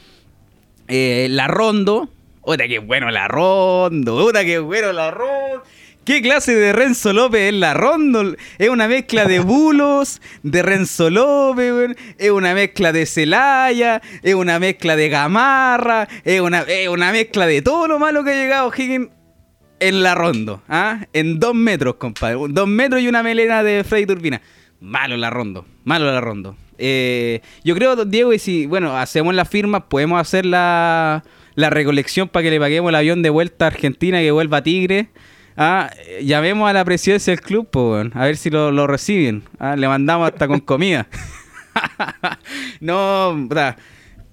Eh, la Rondo, otra que bueno la Rondo, otra que bueno la Rondo. ¿Qué clase de Renzo López es la Rondo? Es una mezcla de bulos, de Renzo López, es una mezcla de Celaya, es una mezcla de Gamarra, es una, una mezcla de todo lo malo que ha llegado Higgins en la Rondo. ¿ah? En dos metros, compadre. Dos metros y una melena de Freddy Turbina. Malo la Rondo, malo la Rondo. Eh, yo creo, Diego, y si, bueno, hacemos la firma, podemos hacer la, la recolección para que le paguemos el avión de vuelta a Argentina que vuelva a Tigre. Ah, llamemos a la presidencia del club, a ver si lo, reciben. Ah, le mandamos hasta con comida. no,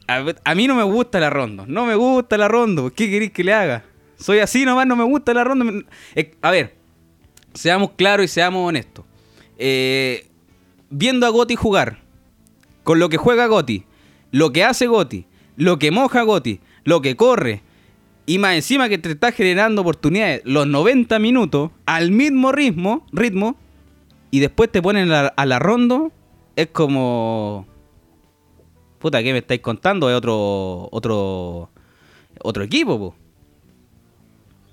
a, mí no me gusta la ronda. No me gusta la ronda. ¿Qué queréis que le haga? Soy así nomás, no me gusta la ronda. Eh, a ver, seamos claros y seamos honestos. Eh, viendo a Goti jugar, con lo que juega Goti, lo que hace Goti, lo que moja Goti, lo que corre, y más encima que te está generando oportunidades los 90 minutos al mismo ritmo, ritmo y después te ponen a, la rondo, es como... Puta, ¿qué me estáis contando? Es otro otro otro equipo,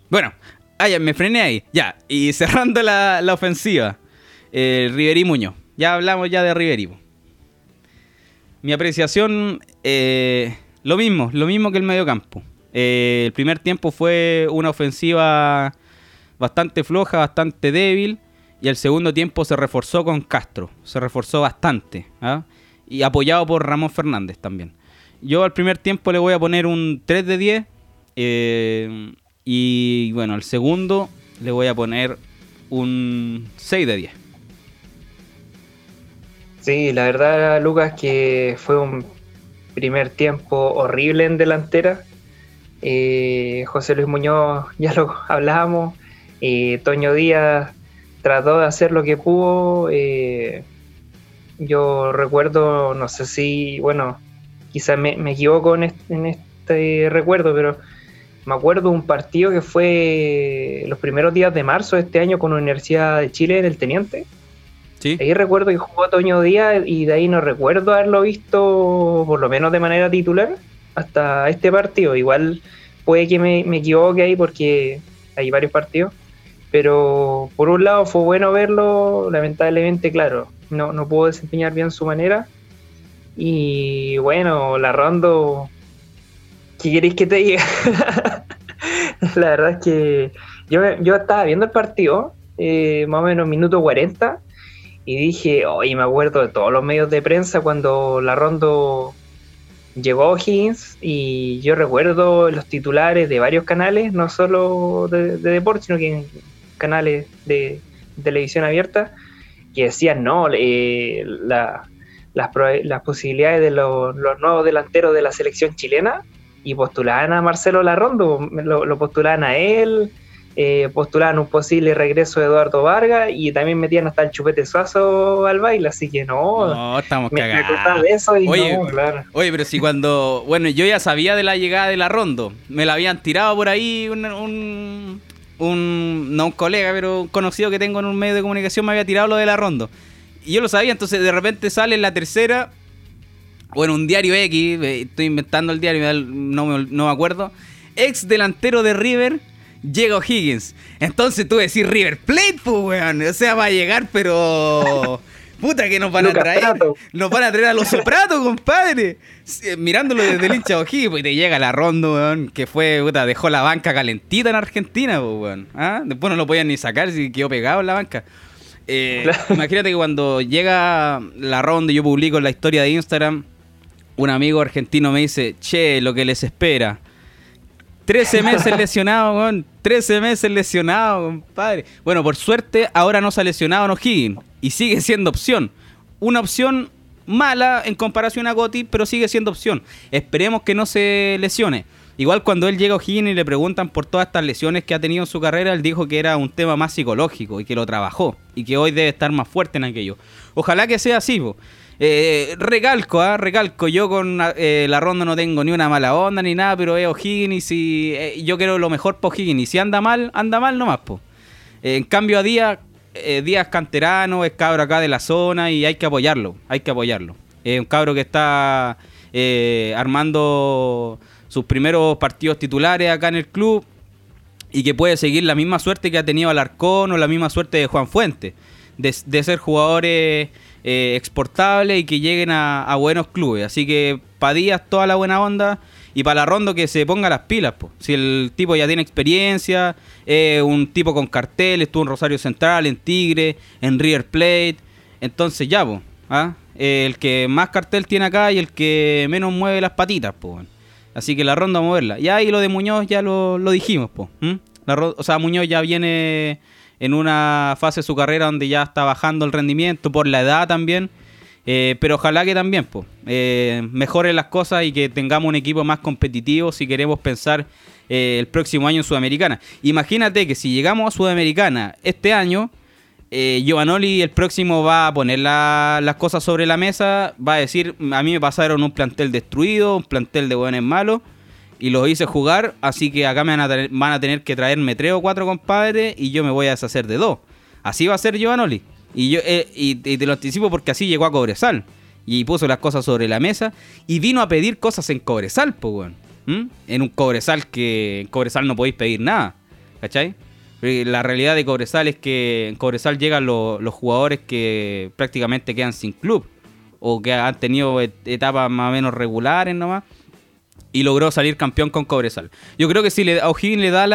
Bueno, ah, me frené ahí. Ya, y cerrando la, ofensiva. Eh, Riveri Muñoz. Ya hablamos ya de Riveri. Mi apreciación, eh, lo mismo, lo mismo que el mediocampo. Eh, el primer tiempo fue una ofensiva bastante floja, bastante débil. Y el segundo tiempo se reforzó con Castro. Se reforzó bastante. ¿ah? Y apoyado por Ramón Fernández también. Yo al primer tiempo le voy a poner un 3 de 10. Eh, y bueno, al segundo le voy a poner un 6 de 10. Sí, la verdad, Lucas, que fue un primer tiempo horrible en delantera. Eh, José Luis Muñoz, ya lo hablábamos, eh, Toño Díaz trató de hacer lo que pudo. Eh, yo recuerdo, no sé si, bueno, quizás me, equivoco en este, recuerdo, pero me acuerdo un partido que fue los primeros días de marzo de este año con Universidad de Chile en el Teniente. Sí. Ahí recuerdo que jugó Toño Díaz y de ahí no recuerdo haberlo visto, por lo menos de manera titular hasta este partido. Igual puede que me, equivoque ahí porque hay varios partidos. Pero por un lado fue bueno verlo, lamentablemente, claro, no, no pudo desempeñar bien su manera. Y bueno, la Rondo, ¿qué queréis que te diga? la verdad es que yo, yo estaba viendo el partido, eh, más o menos minuto 40, y dije, oye, me acuerdo de todos los medios de prensa cuando la Rondo llegó a O'Higgins y yo recuerdo los titulares de varios canales, no solo de, deporte, sino que canales de, televisión abierta, que decían, no, eh, las, las, posibilidades de los, nuevos delanteros de la selección chilena y postulaban a Marcelo Larrondo, lo, lo postulaban a él, eh, postulaban un posible regreso de Eduardo Vargas y también metían hasta el chupete suazo al baile, así que no. No, estamos cagados. oye, oye, pero si cuando. Bueno, yo ya sabía de la llegada de la Rondo. Me la habían tirado por ahí un, un, un. No un colega, pero un conocido que tengo en un medio de comunicación me había tirado lo de la Rondo. Y yo lo sabía, entonces de repente sale en la tercera. Bueno, un diario X, eh, estoy inventando el diario, no no me acuerdo. Ex delantero de River llega O'Higgins. Entonces tú decís River Plate, pues, weón. O sea, va a llegar, pero. Puta que nos van a traer. Nos van a traer a los sopratos, compadre. Mirándolo desde el hincha O'Higgins, pues te llega la ronda, weón. Que fue, puta, dejó la banca calentita en Argentina, pues, weón. ¿Ah? Después no lo podían ni sacar si quedó pegado en la banca. Eh, imagínate que cuando llega la ronda y yo publico la historia de Instagram, un amigo argentino me dice, che, lo que les espera 13 meses lesionado, weón. 13 meses lesionado, compadre. Bueno, por suerte, ahora no se ha lesionado en O'Higgins. Y sigue siendo opción. Una opción mala en comparación a Gotti, pero sigue siendo opción. Esperemos que no se lesione. Igual cuando él llega a O'Higgins y le preguntan por todas estas lesiones que ha tenido en su carrera, él dijo que era un tema más psicológico y que lo trabajó. Y que hoy debe estar más fuerte en aquello. Ojalá que sea así, po. Eh, recalco, ¿ah? recalco, yo con eh, la ronda no tengo ni una mala onda ni nada, pero es O'Higgins y eh, yo quiero lo mejor para O'Higgins. Si anda mal, anda mal nomás, po. en cambio a Díaz, Díaz canterano, es cabro acá de la zona y hay que apoyarlo, hay que apoyarlo. Es un cabro que está armando sus primeros partidos titulares acá en el club y que puede seguir la misma suerte que ha tenido Alarcón o la misma suerte de Juan Fuente, de, de ser jugadores eh, exportables y que lleguen a, buenos clubes. Así que Díaz toda la buena onda y para la Rondo que se ponga las pilas. Si el tipo ya tiene experiencia, un tipo con cartel, estuvo en Rosario Central, en Tigre, en River Plate. Entonces ya, pues, el que más cartel tiene acá y el que menos mueve las patitas. pues Así que la Rondo a moverla. Ya y lo de Muñoz ya lo, dijimos. pues o sea, Muñoz ya viene en una fase de su carrera donde ya está bajando el rendimiento por la edad también. Eh, pero ojalá que también pues, eh, mejoren las cosas y que tengamos un equipo más competitivo si queremos pensar eh, el próximo año en Sudamericana. Imagínate que si llegamos a Sudamericana este año, Giovanoli el próximo va a poner las cosas sobre la mesa, va a decir, a mí me pasaron un plantel destruido, un plantel de buenos malos y los hice jugar, así que acá me van a, tener, que traerme tres o cuatro compadres y yo me voy a deshacer de dos. Así va a ser Giovanoli. Y, yo, eh, y, te lo anticipo porque así llegó a Cobresal. Y puso las cosas sobre la mesa y vino a pedir cosas en Cobresal, pues, weón. En un Cobresal que en Cobresal no podéis pedir nada. ¿Cachai? La realidad de Cobresal es que en Cobresal llegan los jugadores que prácticamente quedan sin club o que han tenido etapas más o menos regulares nomás y logró salir campeón con Cobresal. Yo creo que si le, O'Higgins le da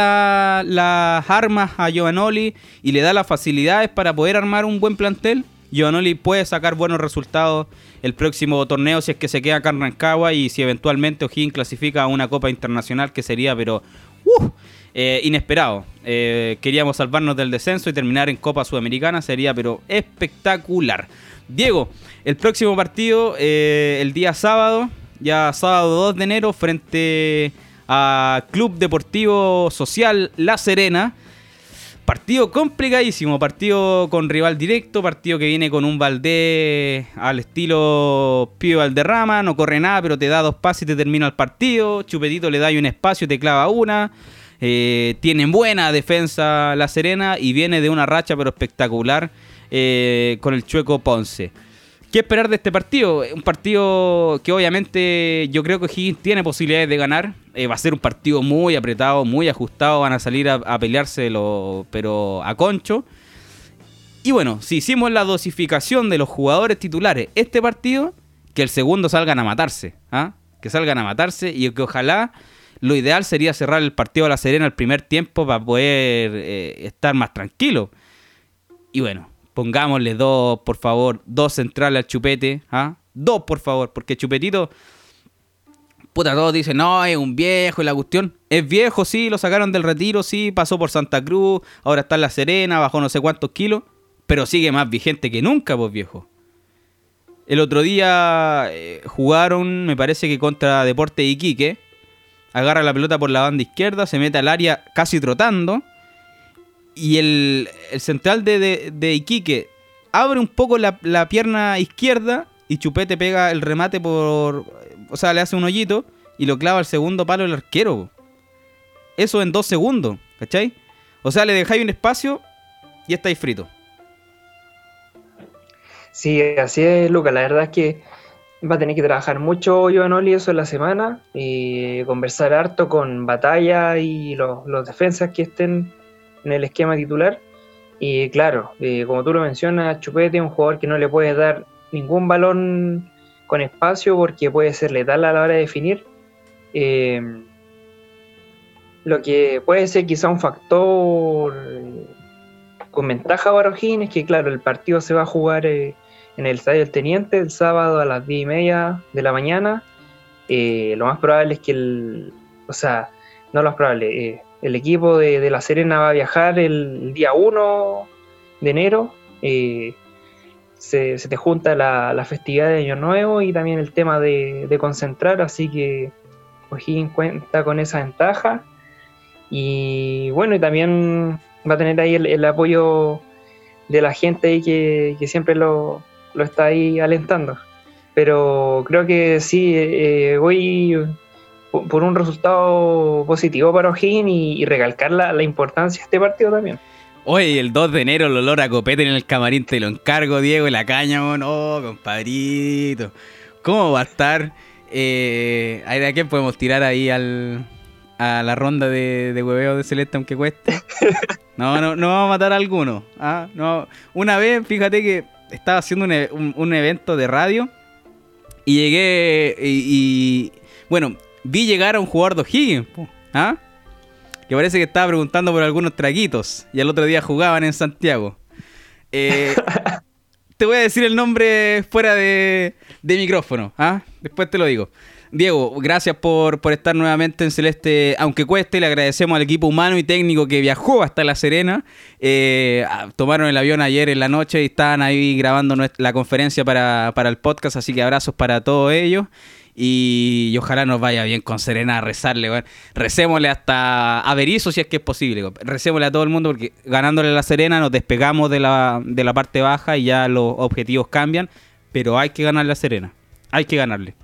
las armas a Giovanoli y le da las facilidades para poder armar un buen plantel, Giovanoli puede sacar buenos resultados el próximo torneo si es que se queda acá en Rancagua y si eventualmente O'Higgins clasifica a una Copa Internacional que sería, pero uh, eh, inesperado. Eh, queríamos salvarnos del descenso y terminar en Copa Sudamericana, sería pero espectacular. Diego, el próximo partido, eh, el día sábado, ya sábado 2 de enero frente a Club Deportivo Social La Serena. Partido complicadísimo, partido con rival directo, partido que viene con un Valdés al estilo Pío Valderrama, no corre nada, pero te da dos pases y te termina el partido. Chupetito le da un espacio y te clava una. Eh, tienen buena defensa La Serena y viene de una racha pero espectacular eh, con el Chueco Ponce. ¿Qué esperar de este partido? Un partido que obviamente yo creo que Higgins tiene posibilidades de ganar. Eh, va a ser un partido muy apretado, muy ajustado. Van a salir a, a peleárselo, pero a concho. Y bueno, si hicimos la dosificación de los jugadores titulares este partido, que el segundo salgan a matarse. ¿ah? Que salgan a matarse y que ojalá lo ideal sería cerrar el partido a la Serena el primer tiempo para poder eh, estar más tranquilo. Y bueno, pongámosle dos, por favor, dos centrales al chupete. ¿ah? Dos, por favor, porque Chupetito puta, todos dicen, no, es un viejo y la cuestión. Es viejo, sí, lo sacaron del retiro, sí, pasó por Santa Cruz, ahora está en La Serena, bajó no sé cuántos kilos, pero sigue más vigente que nunca, pues viejo. El otro día eh, jugaron, me parece que contra Deporte Iquique. Agarra la pelota por la banda izquierda, se mete al área casi trotando. Y el, central de, Iquique abre un poco la, la pierna izquierda y Chupete pega el remate por o sea, le hace un hoyito y lo clava al segundo palo el arquero. Eso en dos segundos, ¿cachai? O sea, le dejáis un espacio y estáis frito. Sí, así es, Luca. La verdad es que va a tener que trabajar mucho Oli eso en la semana y conversar harto con Batalla y los, defensas que estén en el esquema titular. Y claro, eh, como tú lo mencionas, Chupete es un jugador que no le puede dar ningún balón con espacio porque puede ser letal a la hora de definir. Eh, lo que puede ser quizá un factor con ventaja para O'Higgins es que, claro, el partido se va a jugar eh, en el Estadio del Teniente el sábado a las 10 y media de la mañana. lo más probable es que el. O sea, no lo más probable. El equipo de, La Serena va a viajar el, día 1 de enero se, te junta la, festividad de Año Nuevo y también el tema de, concentrar, así que O'Higgins cuenta con esa ventaja. Y bueno, y también va a tener ahí el, apoyo de la gente ahí que, siempre lo, está ahí alentando. Pero creo que sí, eh, voy por un resultado positivo para O'Higgins y, recalcar la, la importancia de este partido también. Oye, el 2 de enero el olor a copete en el camarín te lo encargo, Diego, y la caña, no, compadrito. ¿Cómo va a estar? Eh, ¿A quién podemos tirar ahí al, a la ronda de, de hueveo de Celeste aunque cueste? No, no, no vamos a matar a alguno. ¿ah? No. Una vez, fíjate que estaba haciendo un, evento de radio y llegué y, bueno, vi llegar a un jugador de O'Higgins. ¿ah? que parece que estaba preguntando por algunos traguitos y el otro día jugaban en Santiago. Eh, te voy a decir el nombre fuera de, micrófono, ¿ah? Después te lo digo. Diego, gracias por, estar nuevamente en Celeste, aunque cueste, le agradecemos al equipo humano y técnico que viajó hasta La Serena. Eh, tomaron el avión ayer en la noche y estaban ahí grabando la conferencia para, para el podcast, así que abrazos para todos ellos. Y, ojalá nos vaya bien con Serena a rezarle, Recémosle hasta a Berizzo si es que es posible, Recémosle a todo el mundo porque ganándole la Serena nos despegamos de la, de la parte baja y ya los objetivos cambian. Pero hay que ganarle a Serena. Hay que ganarle.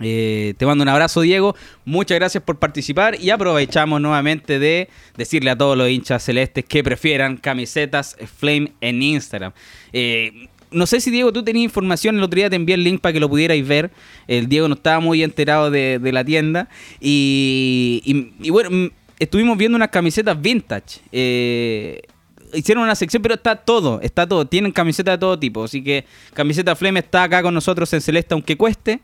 Eh, te mando un abrazo, Diego. Muchas gracias por participar y aprovechamos nuevamente de decirle a todos los hinchas celestes que prefieran camisetas Flame en Instagram. Eh, no sé si Diego, tú tenías información, el otro día te envié el link para que lo pudierais ver. El Diego no estaba muy enterado de, la tienda. Y, bueno, mm, estuvimos viendo unas camisetas vintage. Eh, hicieron una sección, pero está todo, está todo. Tienen camisetas de todo tipo. Así que camiseta Fleme está acá con nosotros en Celeste, aunque cueste.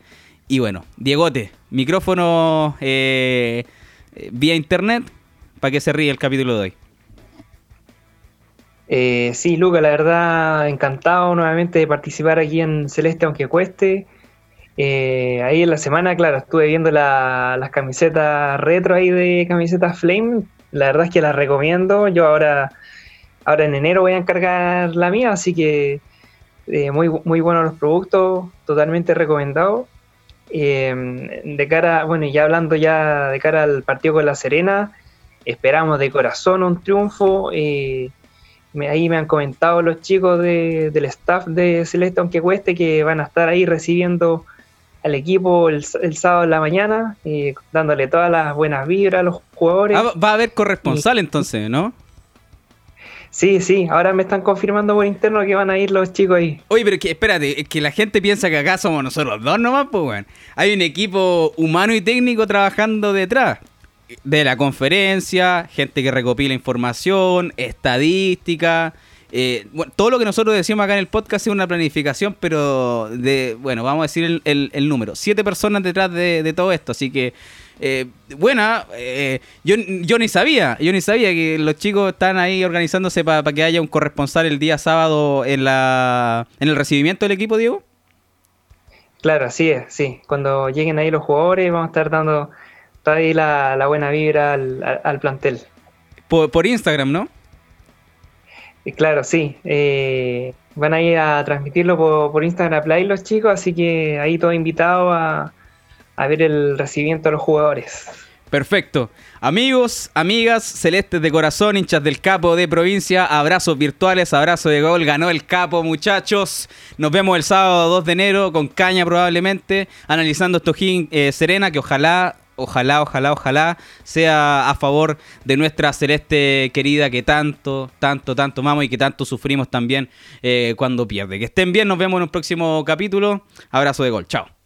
Y bueno, Diegote, micrófono eh, eh, vía internet para que se ríe el capítulo de hoy. Eh, sí, Luca, la verdad, encantado nuevamente de participar aquí en Celeste, aunque cueste. Eh, ahí en la semana, claro, estuve viendo las camisetas retro ahí de camisetas Flame. La verdad es que las recomiendo. Yo ahora, ahora en enero voy a encargar la mía, así que eh, muy, muy buenos los productos, totalmente recomendado. de cara, bueno, ya hablando ya de cara al partido con la Serena, esperamos de corazón un triunfo ahí me han comentado los chicos del staff de Celeste, aunque cueste, que van a estar ahí recibiendo al equipo el, sábado en la mañana, eh, dándole todas las buenas vibras a los jugadores. Ah, va a haber corresponsal entonces, ¿no? Sí, sí, ahora me están confirmando por interno que van a ir los chicos ahí. Oye, pero que espérate, es que la gente piensa que acá somos nosotros dos nomás, pues, bueno. Hay un equipo humano y técnico trabajando detrás de la conferencia, gente que recopila información, estadística, eh, bueno, todo lo que nosotros decimos acá en el podcast es una planificación, pero de, bueno, vamos a decir el, número. Siete personas detrás de, todo esto, así que, eh, buena, eh, yo, yo ni sabía, yo ni sabía que los chicos están ahí organizándose para que haya un corresponsal el día sábado en, la, en el recibimiento del equipo, Diego. Claro, así es, sí. Cuando lleguen ahí los jugadores vamos a estar dando toda ahí la, buena vibra al, plantel. Por, Instagram, ¿no? Claro, sí. Eh, van a ir a transmitirlo por, Instagram Play los chicos, así que ahí todo invitado a, a ver el recibimiento de los jugadores. Perfecto. Amigos, amigas, celestes de corazón, hinchas del capo de provincia, abrazos virtuales, abrazo de gol, ganó el capo muchachos. Nos vemos el sábado 2 de enero con caña probablemente, analizando esto eh, Serena, que ojalá, ojalá, ojalá, ojalá sea a favor de nuestra celeste querida que tanto, tanto, tanto amamos y que tanto sufrimos también eh, cuando pierde. Que estén bien, nos vemos en un próximo capítulo. Abrazo de gol, chao.